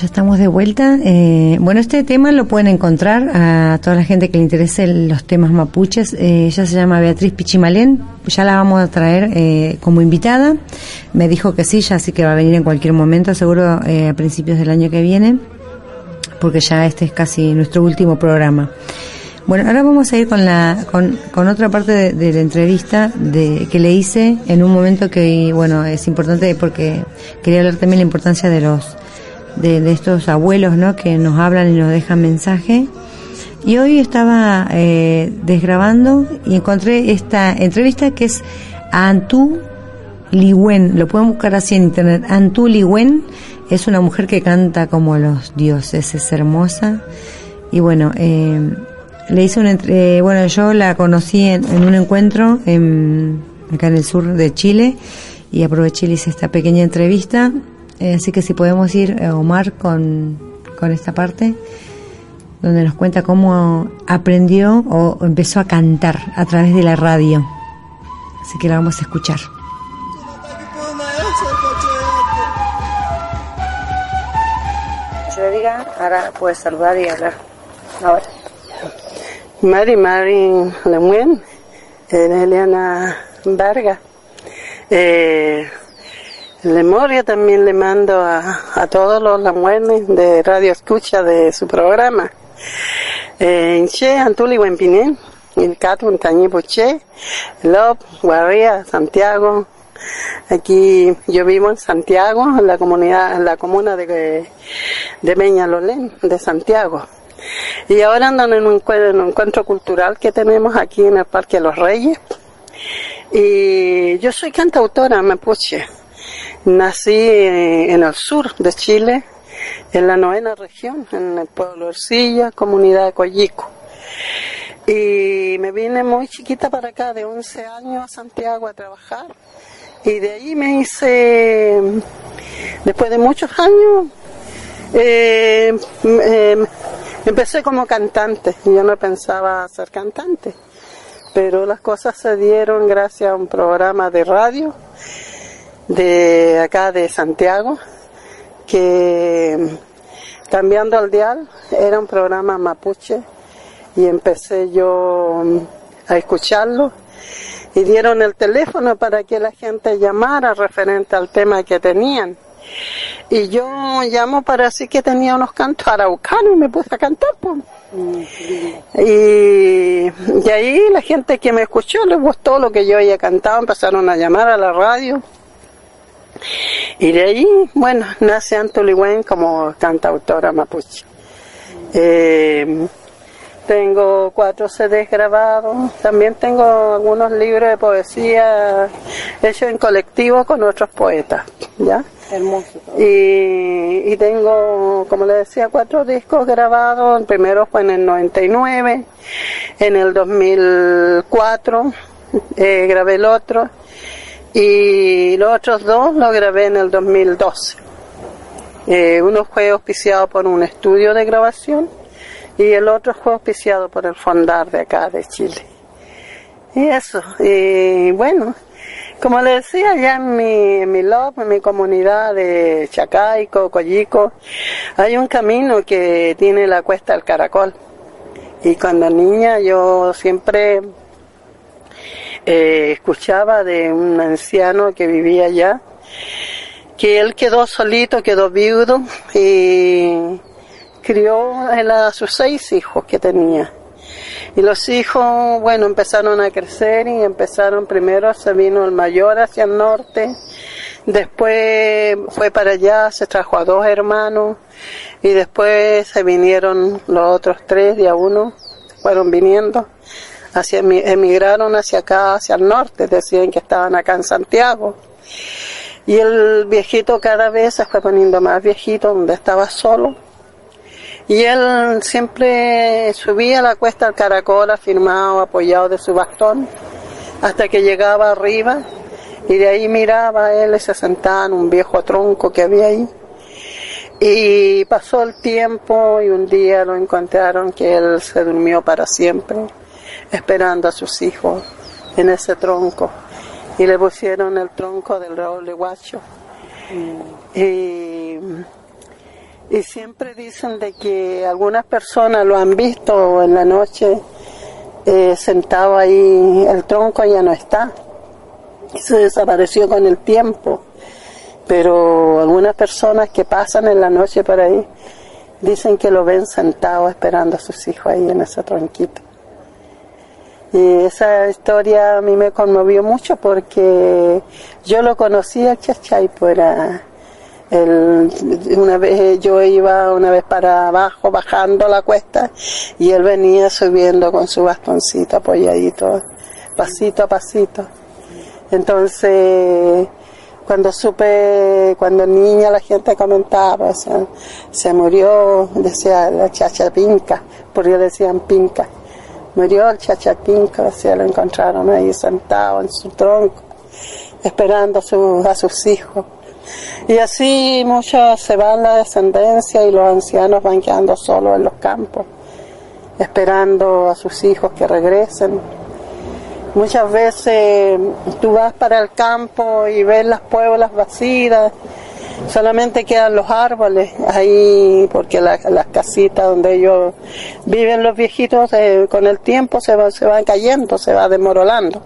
ya estamos de vuelta. Eh, bueno, este tema lo pueden encontrar a toda la gente que le interese los temas mapuches. Eh, ella se llama Beatriz Pichimalén. Ya la vamos a traer eh, como invitada. Me dijo que sí, ya así que va a venir en cualquier momento, seguro a principios del año que viene, porque ya este es casi nuestro último programa. Bueno, ahora vamos a ir con la con, con otra parte de, de, la entrevista de que le hice en un momento que bueno es importante porque quería hablar también la importancia de los de, estos abuelos ¿no? que nos hablan y nos dejan mensaje. Y hoy estaba eh, desgrabando y encontré esta entrevista que es a Antú Liwen, lo pueden buscar así en internet. Antú Liwen es una mujer que canta como los dioses, es hermosa. Y bueno, eh, le hice una eh, bueno, yo la conocí en, un encuentro en, acá en el sur de Chile y aproveché y hice esta pequeña entrevista eh, así que si podemos ir, eh, Omar, con, con esta parte, donde nos cuenta cómo aprendió o empezó a cantar a través de la radio. Así que la vamos a escuchar. Le diga, ahora puedes saludar y hablar. Ahora. Mari Mari Lemuen, Eliana Vargas. Eh, Lemoria también le mando a, a todos los lamuenes de radio escucha de su programa. En Che, Antuli, Huempinén, el Cato, Tañi, Boche, Lop, Guarría, Santiago. Aquí yo vivo en Santiago, en la comunidad, en la comuna de, de Peñalolén, de Santiago. Y ahora ando en un, en un encuentro cultural que tenemos aquí en el Parque de los Reyes. Y yo soy cantautora mapuche Nací eh, en el sur de Chile, en la novena región, en el pueblo Ercilla, comunidad de Coyico. Y me vine muy chiquita para acá, de 11 años a Santiago a trabajar. Y de ahí me hice, después de muchos años, eh, eh, empecé como cantante. Yo no pensaba ser cantante, pero las cosas se dieron gracias a un programa de radio de acá de Santiago, que cambiando al dial era un programa mapuche y empecé yo a escucharlo y dieron el teléfono para que la gente llamara referente al tema que tenían. Y yo llamo para decir que tenía unos cantos araucanos y me puse a cantar. Pues. Y, y ahí la gente que me escuchó les gustó lo que yo había cantado, empezaron a llamar a la radio. Y de ahí, bueno, nace Antoligüen como cantautora mapuche. Eh, tengo cuatro CDs grabados, también tengo algunos libros de poesía hechos en colectivo con otros poetas, ¿ya? Hermoso. Y, y tengo, como le decía, cuatro discos grabados. El primero fue en el 99, en el 2004 eh, grabé el otro y los otros dos los grabé en el 2012. Eh, uno fue auspiciado por un estudio de grabación y el otro fue auspiciado por el Fondar de acá de Chile. Y eso, y bueno, como le decía, allá en mi, en mi en mi comunidad de Chacaico, Coyico, hay un camino que tiene la cuesta del caracol. Y cuando niña yo siempre eh, escuchaba de un anciano que vivía allá, que él quedó solito, quedó viudo y crió a sus seis hijos que tenía. Y los hijos, bueno, empezaron a crecer y empezaron, primero se vino el mayor hacia el norte, después fue para allá, se trajo a dos hermanos y después se vinieron los otros tres, a uno, fueron viniendo, hacia, emigraron hacia acá, hacia el norte, decían que estaban acá en Santiago. Y el viejito cada vez se fue poniendo más viejito, donde estaba solo y él siempre subía la cuesta al caracol afirmado, apoyado de su bastón, hasta que llegaba arriba y de ahí miraba él y se sentaba en un viejo tronco que había ahí. Y pasó el tiempo y un día lo encontraron que él se durmió para siempre, esperando a sus hijos en ese tronco. Y le pusieron el tronco del roble guacho. Y y siempre dicen de que algunas personas lo han visto en la noche eh, sentado ahí, el tronco ya no está, y se desapareció con el tiempo, pero algunas personas que pasan en la noche por ahí dicen que lo ven sentado esperando a sus hijos ahí en ese tronquito. Y esa historia a mí me conmovió mucho porque yo lo conocí al Chachay, pues era una vez yo iba una vez para abajo bajando la cuesta y él venía subiendo con su bastoncito apoyadito, pasito a pasito. Entonces, cuando supe, cuando niña la gente comentaba, se murió, decía la chacha pinca, porque decían pinca. Murió el chacha pinca, decía, lo encontraron ahí sentado en su tronco, esperando a sus hijos. Y así muchos se van la descendencia y los ancianos van quedando solos en los campos, esperando a sus hijos que regresen. Muchas veces tú vas para el campo y ves las pueblas vacías, solamente quedan los árboles ahí, porque las casitas donde ellos viven los viejitos eh, con el tiempo se, se van cayendo, se va demorolando.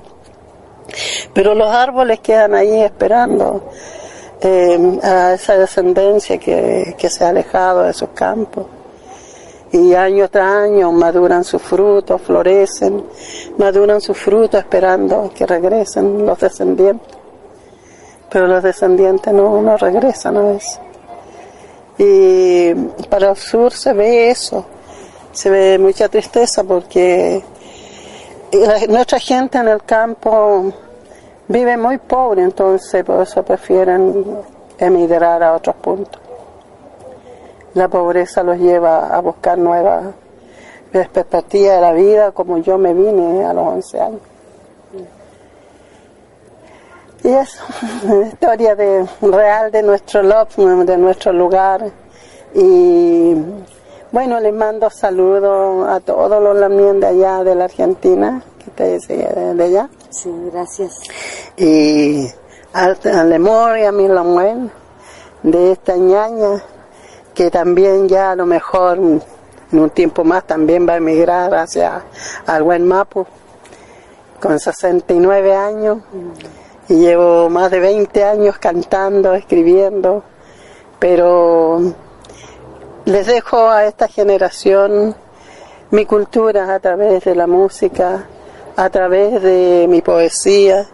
Pero los árboles quedan ahí esperando eh, a esa descendencia que, se ha alejado de sus campos. Y año tras año maduran sus frutos, florecen, maduran sus frutos esperando que regresen los descendientes. Pero los descendientes no, regresan a veces. Y para el sur se ve eso, se ve mucha tristeza porque nuestra gente en el campo vive muy pobre, entonces por eso prefieren emigrar a otros puntos. La pobreza los lleva a buscar nuevas perspectivas de la vida, como yo me vine a los 11 años. Y eso, historia de, real de nuestro love, de nuestro lugar. Y bueno, les mando saludos a todos los lamien de allá, de la Argentina, que te decía de allá. Sí, gracias. Y al, al Lemor y a mi Lamuel, de esta ñaña, que también ya a lo mejor en un tiempo más también va a emigrar hacia al buen Mapu, con 69 años y llevo más de 20 años cantando, escribiendo, pero les dejo a esta generación mi cultura a través de la música, a través de mi poesía,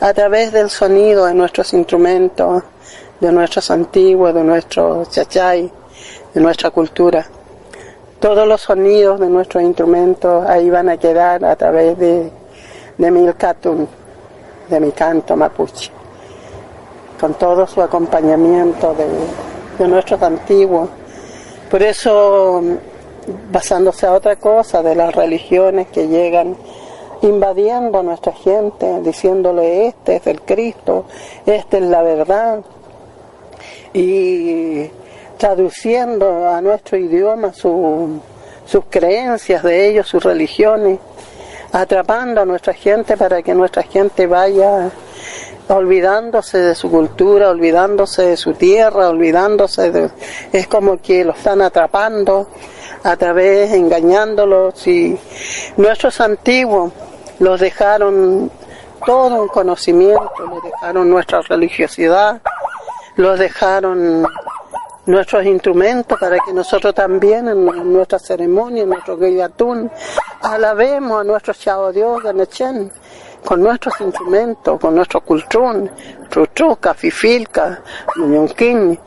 a través del sonido de nuestros instrumentos, de nuestros antiguos, de nuestros chachay, de nuestra cultura. Todos los sonidos de nuestros instrumentos ahí van a quedar a través de, de de mi canto mapuche, con todo su acompañamiento de, nuestros antiguos. Por eso, basándose a otra cosa, de las religiones que llegan invadiendo a nuestra gente, diciéndole este es el Cristo, este es la verdad, y traduciendo a nuestro idioma su, sus creencias de ellos, sus religiones, atrapando a nuestra gente para que nuestra gente vaya olvidándose de su cultura, olvidándose de su tierra, olvidándose de... Es como que lo están atrapando a través, engañándolos y nuestros antiguos los dejaron todo un conocimiento, los dejaron nuestra religiosidad, los dejaron nuestros instrumentos para que nosotros también en nuestra ceremonia, en nuestro Gayatún, alabemos a nuestro Chao Dios Ganechen con nuestros instrumentos, con nuestro cultrún, truchuca, fifilca, muñonquín,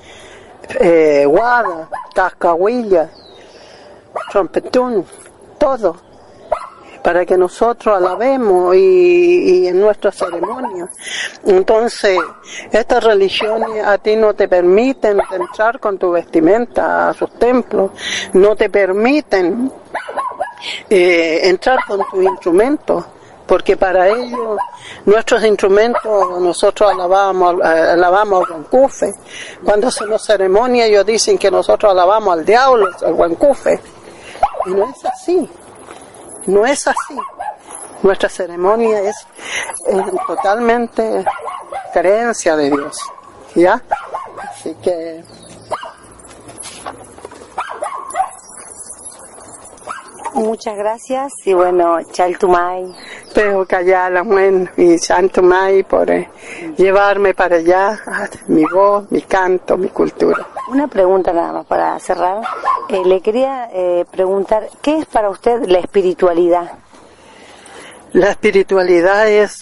eh, guada, cascahuilla, trompetún, todo para que nosotros alabemos y, y en nuestras ceremonias. Entonces, estas religiones a ti no te permiten entrar con tu vestimenta a sus templos, no te permiten eh, entrar con tus instrumentos porque para ellos nuestros instrumentos nosotros alabamos, alabamos al guancufe. Cuando hacemos ceremonia ellos dicen que nosotros alabamos al diablo, al guancufe. Y no es así. No es así. Nuestra ceremonia es, totalmente creencia de Dios. ¿Ya? Así que Muchas gracias y bueno, Chaltumay. Pero la y Chaltumay por eh, llevarme para allá mi voz, mi canto, mi cultura. Una pregunta nada más para cerrar. Eh, le quería eh, preguntar, ¿qué es para usted la espiritualidad? La espiritualidad es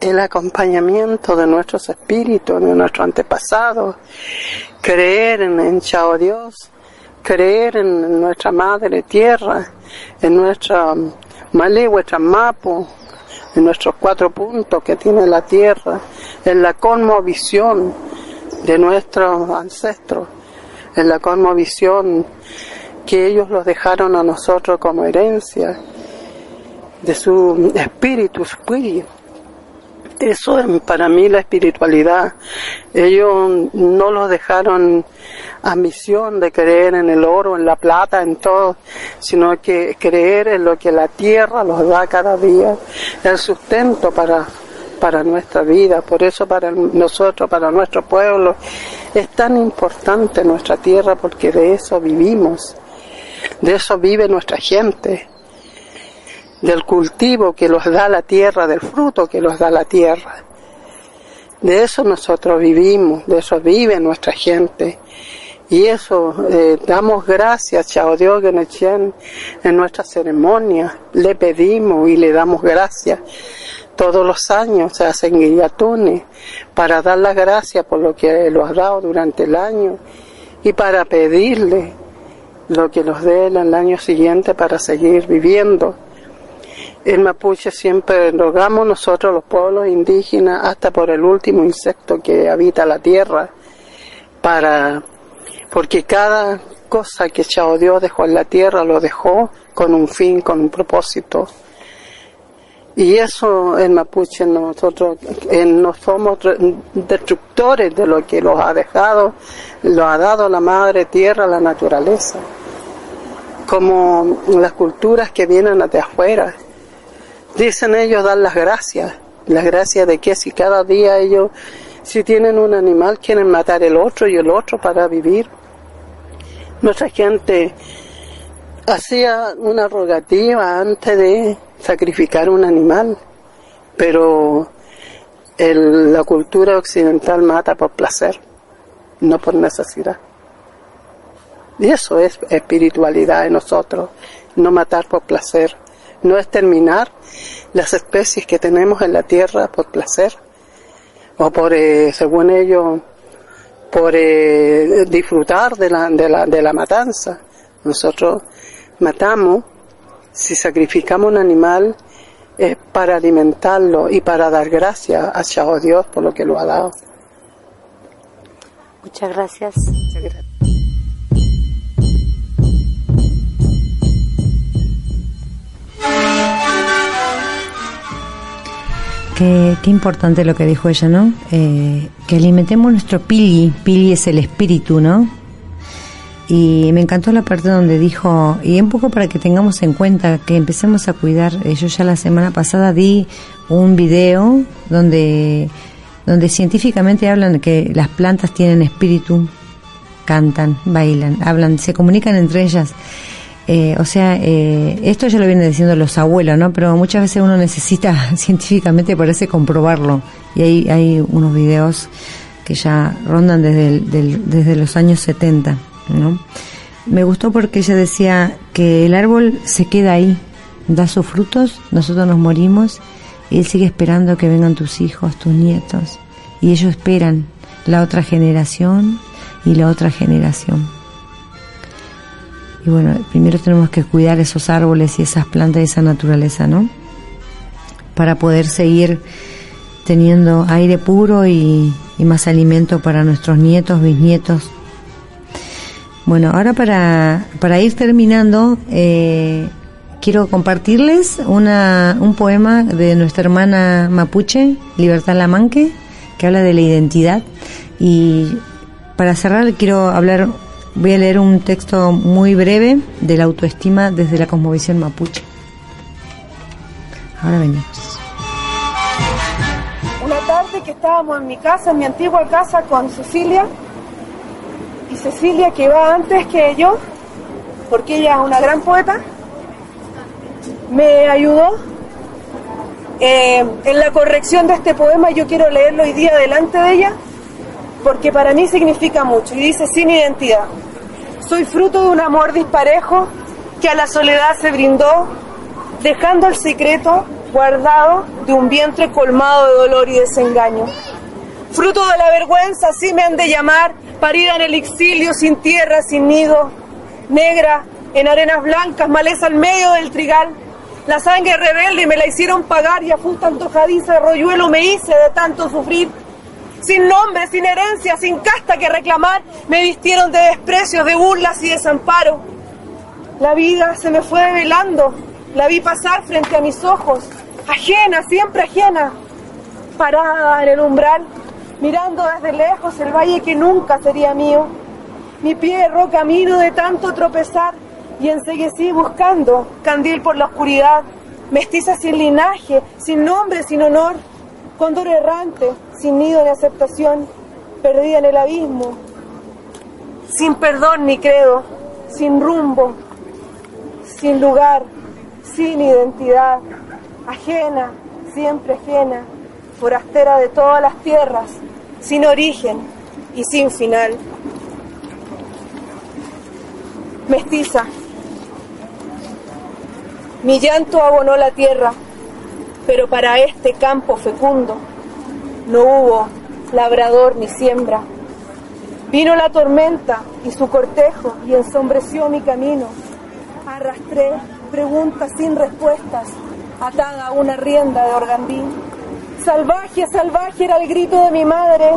el acompañamiento de nuestros espíritus, de nuestros antepasados, creer en, en Chao Dios creer en nuestra madre tierra, en nuestra nuestra Mapo, en nuestros cuatro puntos que tiene la tierra, en la cosmovisión de nuestros ancestros, en la cosmovisión que ellos los dejaron a nosotros como herencia de su espíritu, espíritu. Eso es para mí la espiritualidad. Ellos no los dejaron a misión de creer en el oro, en la plata, en todo, sino que creer en lo que la tierra los da cada día, el sustento para, para nuestra vida. Por eso para nosotros, para nuestro pueblo, es tan importante nuestra tierra porque de eso vivimos, de eso vive nuestra gente del cultivo que los da la tierra, del fruto que los da la tierra. De eso nosotros vivimos, de eso vive nuestra gente. Y eso, eh, damos gracias, Chao Dios en nuestra ceremonia. Le pedimos y le damos gracias. Todos los años se hacen guillatunes para dar las gracias por lo que lo ha dado durante el año y para pedirle lo que nos dé el año siguiente para seguir viviendo El mapuche siempre rogamos nosotros los pueblos indígenas hasta por el último insecto que habita la tierra para porque cada cosa que Chao Dios dejó en la tierra lo dejó con un fin, con un propósito. Y eso en mapuche nosotros no somos destructores de lo que los ha dejado, lo ha dado la madre tierra, la naturaleza, como las culturas que vienen de afuera. Dicen ellos dar las gracias, las gracias de que si cada día ellos, si tienen un animal, quieren matar el otro y el otro para vivir. Nuestra gente hacía una rogativa antes de sacrificar un animal, pero la cultura occidental mata por placer, no por necesidad. Y eso es espiritualidad en nosotros, no matar por placer, no exterminar las especies que tenemos en la tierra por placer, o por, eh, según ellos, por eh, disfrutar de la, de, la, de la matanza. Nosotros matamos si sacrificamos un animal es para alimentarlo y para dar gracias a Chao Dios por lo que lo ha dado. Muchas gracias. Qué, qué, importante lo que dijo ella, ¿no? Eh, que alimentemos nuestro pili. Pili es el espíritu, ¿no? Y me encantó la parte donde dijo, y un poco para que tengamos en cuenta que empecemos a cuidar, eh, yo ya la semana pasada di un video donde, donde científicamente hablan que las plantas tienen espíritu, cantan, bailan, hablan, se comunican entre ellas. Eh, o sea, eh, esto ya lo vienen diciendo los abuelos, ¿no? Pero muchas veces uno necesita científicamente, parece, comprobarlo. Y hay, hay unos videos que ya rondan desde, desde los años 70. ¿no? Me gustó porque ella decía que el árbol se queda ahí, da sus frutos, nosotros nos morimos y él sigue esperando que vengan tus hijos, tus nietos, y ellos esperan la otra generación y la otra generación. Y bueno, primero tenemos que cuidar esos árboles y esas plantas y esa naturaleza, ¿no? Para poder seguir teniendo aire puro y, más alimento para nuestros nietos, bisnietos, bueno, ahora para, para ir terminando, eh, quiero compartirles una, un poema de nuestra hermana mapuche, Libertad Lamanque, que habla de la identidad. Y para cerrar, quiero hablar, voy a leer un texto muy breve de la autoestima desde la cosmovisión mapuche. Ahora venimos. Una tarde que estábamos en mi casa, en mi antigua casa con Cecilia, y Cecilia, que va antes que yo, porque ella es una gran poeta, me ayudó eh, en la corrección de este poema. Yo quiero leerlo hoy día delante de ella, porque para mí significa mucho. Y dice, sin identidad. Soy fruto de un amor disparejo que a la soledad se brindó, dejando el secreto guardado de un vientre colmado de dolor y desengaño. Fruto de la vergüenza, así me han de llamar, parida en el exilio, sin tierra, sin nido, negra, en arenas blancas, maleza al medio del trigal. La sangre rebelde me la hicieron pagar y a punta antojadiza de rolluelo me hice de tanto sufrir. Sin nombre, sin herencia, sin casta que reclamar, me vistieron de desprecios, de burlas y desamparo. La vida se me fue velando, la vi pasar frente a mis ojos, ajena, siempre ajena, parada en el umbral, mirando desde lejos el valle que nunca sería mío. Mi pie erró camino de tanto tropezar y enseguecí buscando candil por la oscuridad, mestiza sin linaje, sin nombre, sin honor, cóndor errante, sin nido ni aceptación, perdida en el abismo, sin perdón ni credo, sin rumbo, sin lugar, sin identidad, ajena, siempre ajena, forastera de todas las tierras, sin origen y sin final. Mestiza, mi llanto abonó la tierra, pero para este campo fecundo no hubo labrador ni siembra. Vino la tormenta y su cortejo y ensombreció mi camino. Arrastré preguntas sin respuestas, atada a una rienda de organdín. Salvaje, salvaje era el grito de mi madre,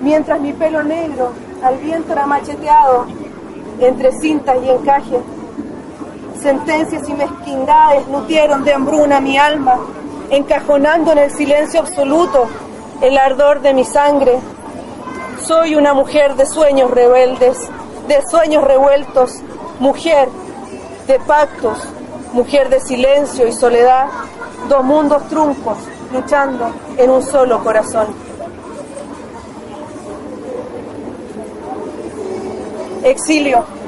mientras mi pelo negro al viento era macheteado entre cintas y encajes. Sentencias y mezquindades nutieron de hambruna mi alma, encajonando en el silencio absoluto el ardor de mi sangre. Soy una mujer de sueños rebeldes, de sueños revueltos, mujer de pactos, mujer de silencio y soledad, dos mundos truncos luchando en un solo corazón. Exilio.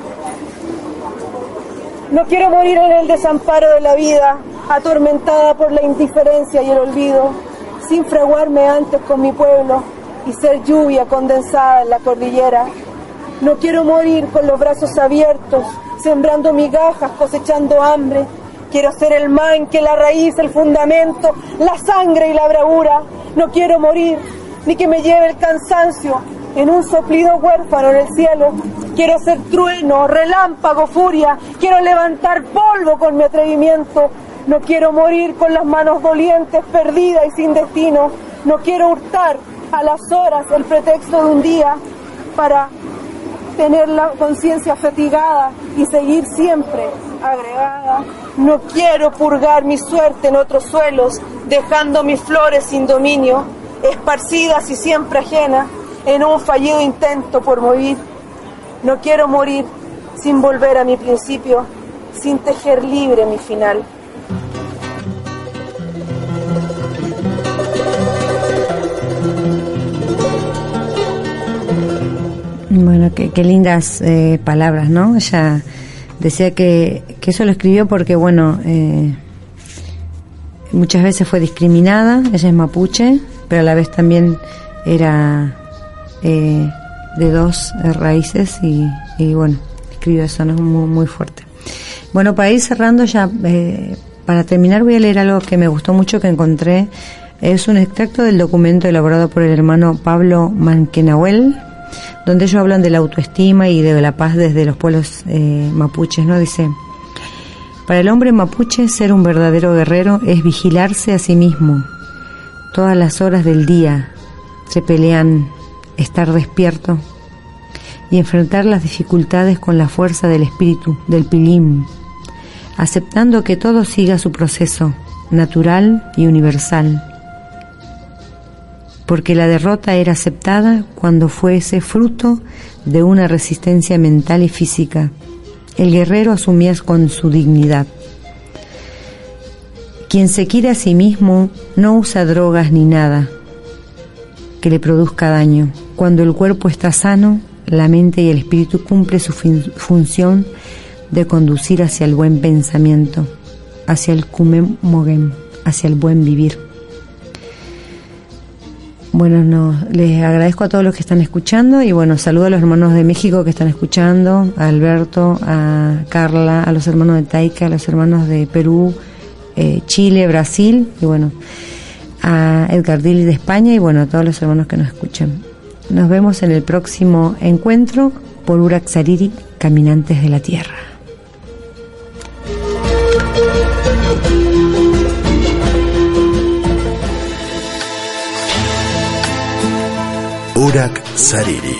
No quiero morir en el desamparo de la vida, atormentada por la indiferencia y el olvido, sin fraguarme antes con mi pueblo y ser lluvia condensada en la cordillera. No quiero morir con los brazos abiertos, sembrando migajas, cosechando hambre. Quiero ser el man que la raíz, el fundamento, la sangre y la bravura. No quiero morir, ni que me lleve el cansancio en un soplido huérfano en el cielo. Quiero ser trueno, relámpago, furia. Quiero levantar polvo con mi atrevimiento. No quiero morir con las manos dolientes, perdida y sin destino. No quiero hurtar a las horas el pretexto de un día para tener la conciencia fatigada y seguir siempre agregada. No quiero purgar mi suerte en otros suelos, dejando mis flores sin dominio, esparcidas y siempre ajenas en un fallido intento por morir. No quiero morir sin volver a mi principio, sin tejer libre mi final. Bueno, qué, lindas eh, palabras, ¿no? Ella decía que, que, eso lo escribió porque, bueno, eh, muchas veces fue discriminada, ella es mapuche, pero a la vez también era eh, de dos raíces y, bueno, escribió eso, ¿no? Muy, muy fuerte. Bueno, para ir cerrando ya, eh, para terminar voy a leer algo que me gustó mucho que encontré. Es un extracto del documento elaborado por el hermano Pablo Manquenahuel, donde ellos hablan de la autoestima y de la paz desde los pueblos eh, mapuches, ¿no? Dice, para el hombre mapuche ser un verdadero guerrero es vigilarse a sí mismo. Todas las horas del día se pelean estar despierto y enfrentar las dificultades con la fuerza del espíritu, del pilim, aceptando que todo siga su proceso natural y universal porque la derrota era aceptada cuando fuese fruto de una resistencia mental y física. El guerrero asumía con su dignidad. Quien se quiere a sí mismo no usa drogas ni nada que le produzca daño. Cuando el cuerpo está sano, la mente y el espíritu cumple su función de conducir hacia el buen pensamiento, hacia el kumem mogem, hacia el buen vivir. Bueno, no, les agradezco a todos los que están escuchando y bueno, saludo a los hermanos de México que están escuchando, a Alberto, a Carla, a los hermanos de Taika, a los hermanos de Perú, eh, Chile, Brasil y bueno, a Edgar Dilly de España y bueno, a todos los hermanos que nos escuchan. Nos vemos en el próximo encuentro por Uraxariri, Caminantes de la Tierra. Urak Sariri,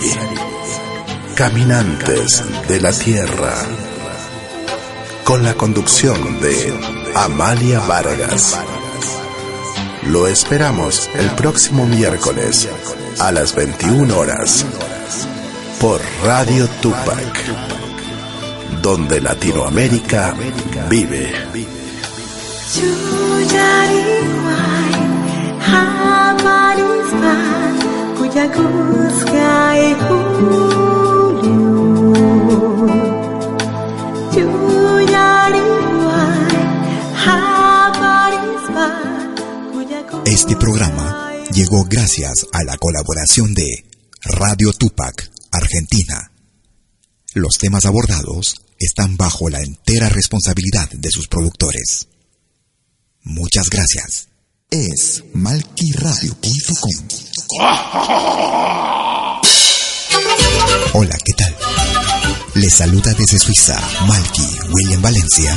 Caminantes de la Tierra, con la conducción de Amalia Vargas. Lo esperamos el próximo miércoles a las 21 horas por Radio Tupac, donde Latinoamérica vive. Este programa llegó gracias a la colaboración de Radio Tupac, Argentina. Los temas abordados están bajo la entera responsabilidad de sus productores. Muchas gracias. Es malquiradio.com. Hola, ¿qué tal? Les saluda desde Suiza Malky William Valencia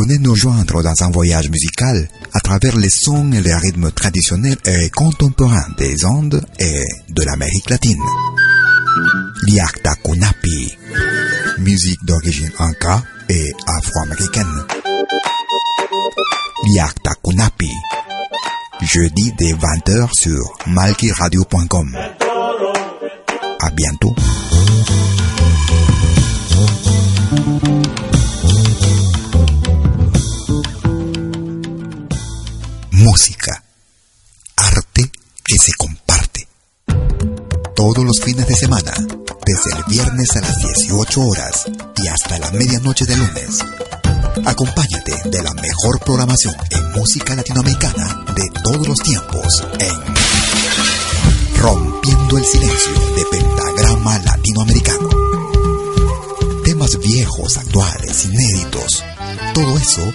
Venez nous joindre dans un voyage musical à travers les sons et les rythmes traditionnels et contemporains des Andes et de l'Amérique latine. Liakta Kunapi, musique d'origine inca et afro-américaine. Liakta Kunapi, jeudi dès 20h sur malkiradio.com. À bientôt. Música, arte que se comparte. Todos los fines de semana, desde el viernes a las 18 horas y hasta la medianoche de lunes. Acompáñate de la mejor programación en música latinoamericana de todos los tiempos en Rompiendo el Silencio de Pentagrama Latinoamericano. Temas viejos, actuales, inéditos. Todo eso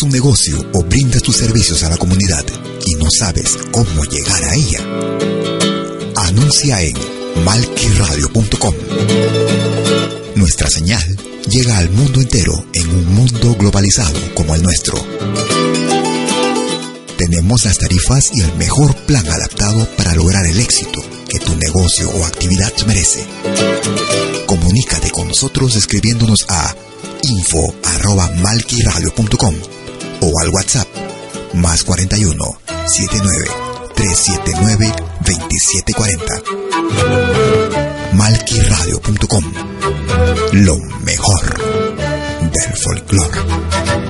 Tienes un negocio o brindas tus servicios a la comunidad y no sabes cómo llegar a ella. Anuncia en malquiradio.com. Nuestra señal llega al mundo entero en un mundo globalizado como el nuestro. Tenemos las tarifas y el mejor plan adaptado para lograr el éxito que tu negocio o actividad merece. Comunícate con nosotros escribiéndonos a info arroba malquiradio.com o al WhatsApp más 41 79 379 2740. Malquiradio.com Lo mejor del folclore.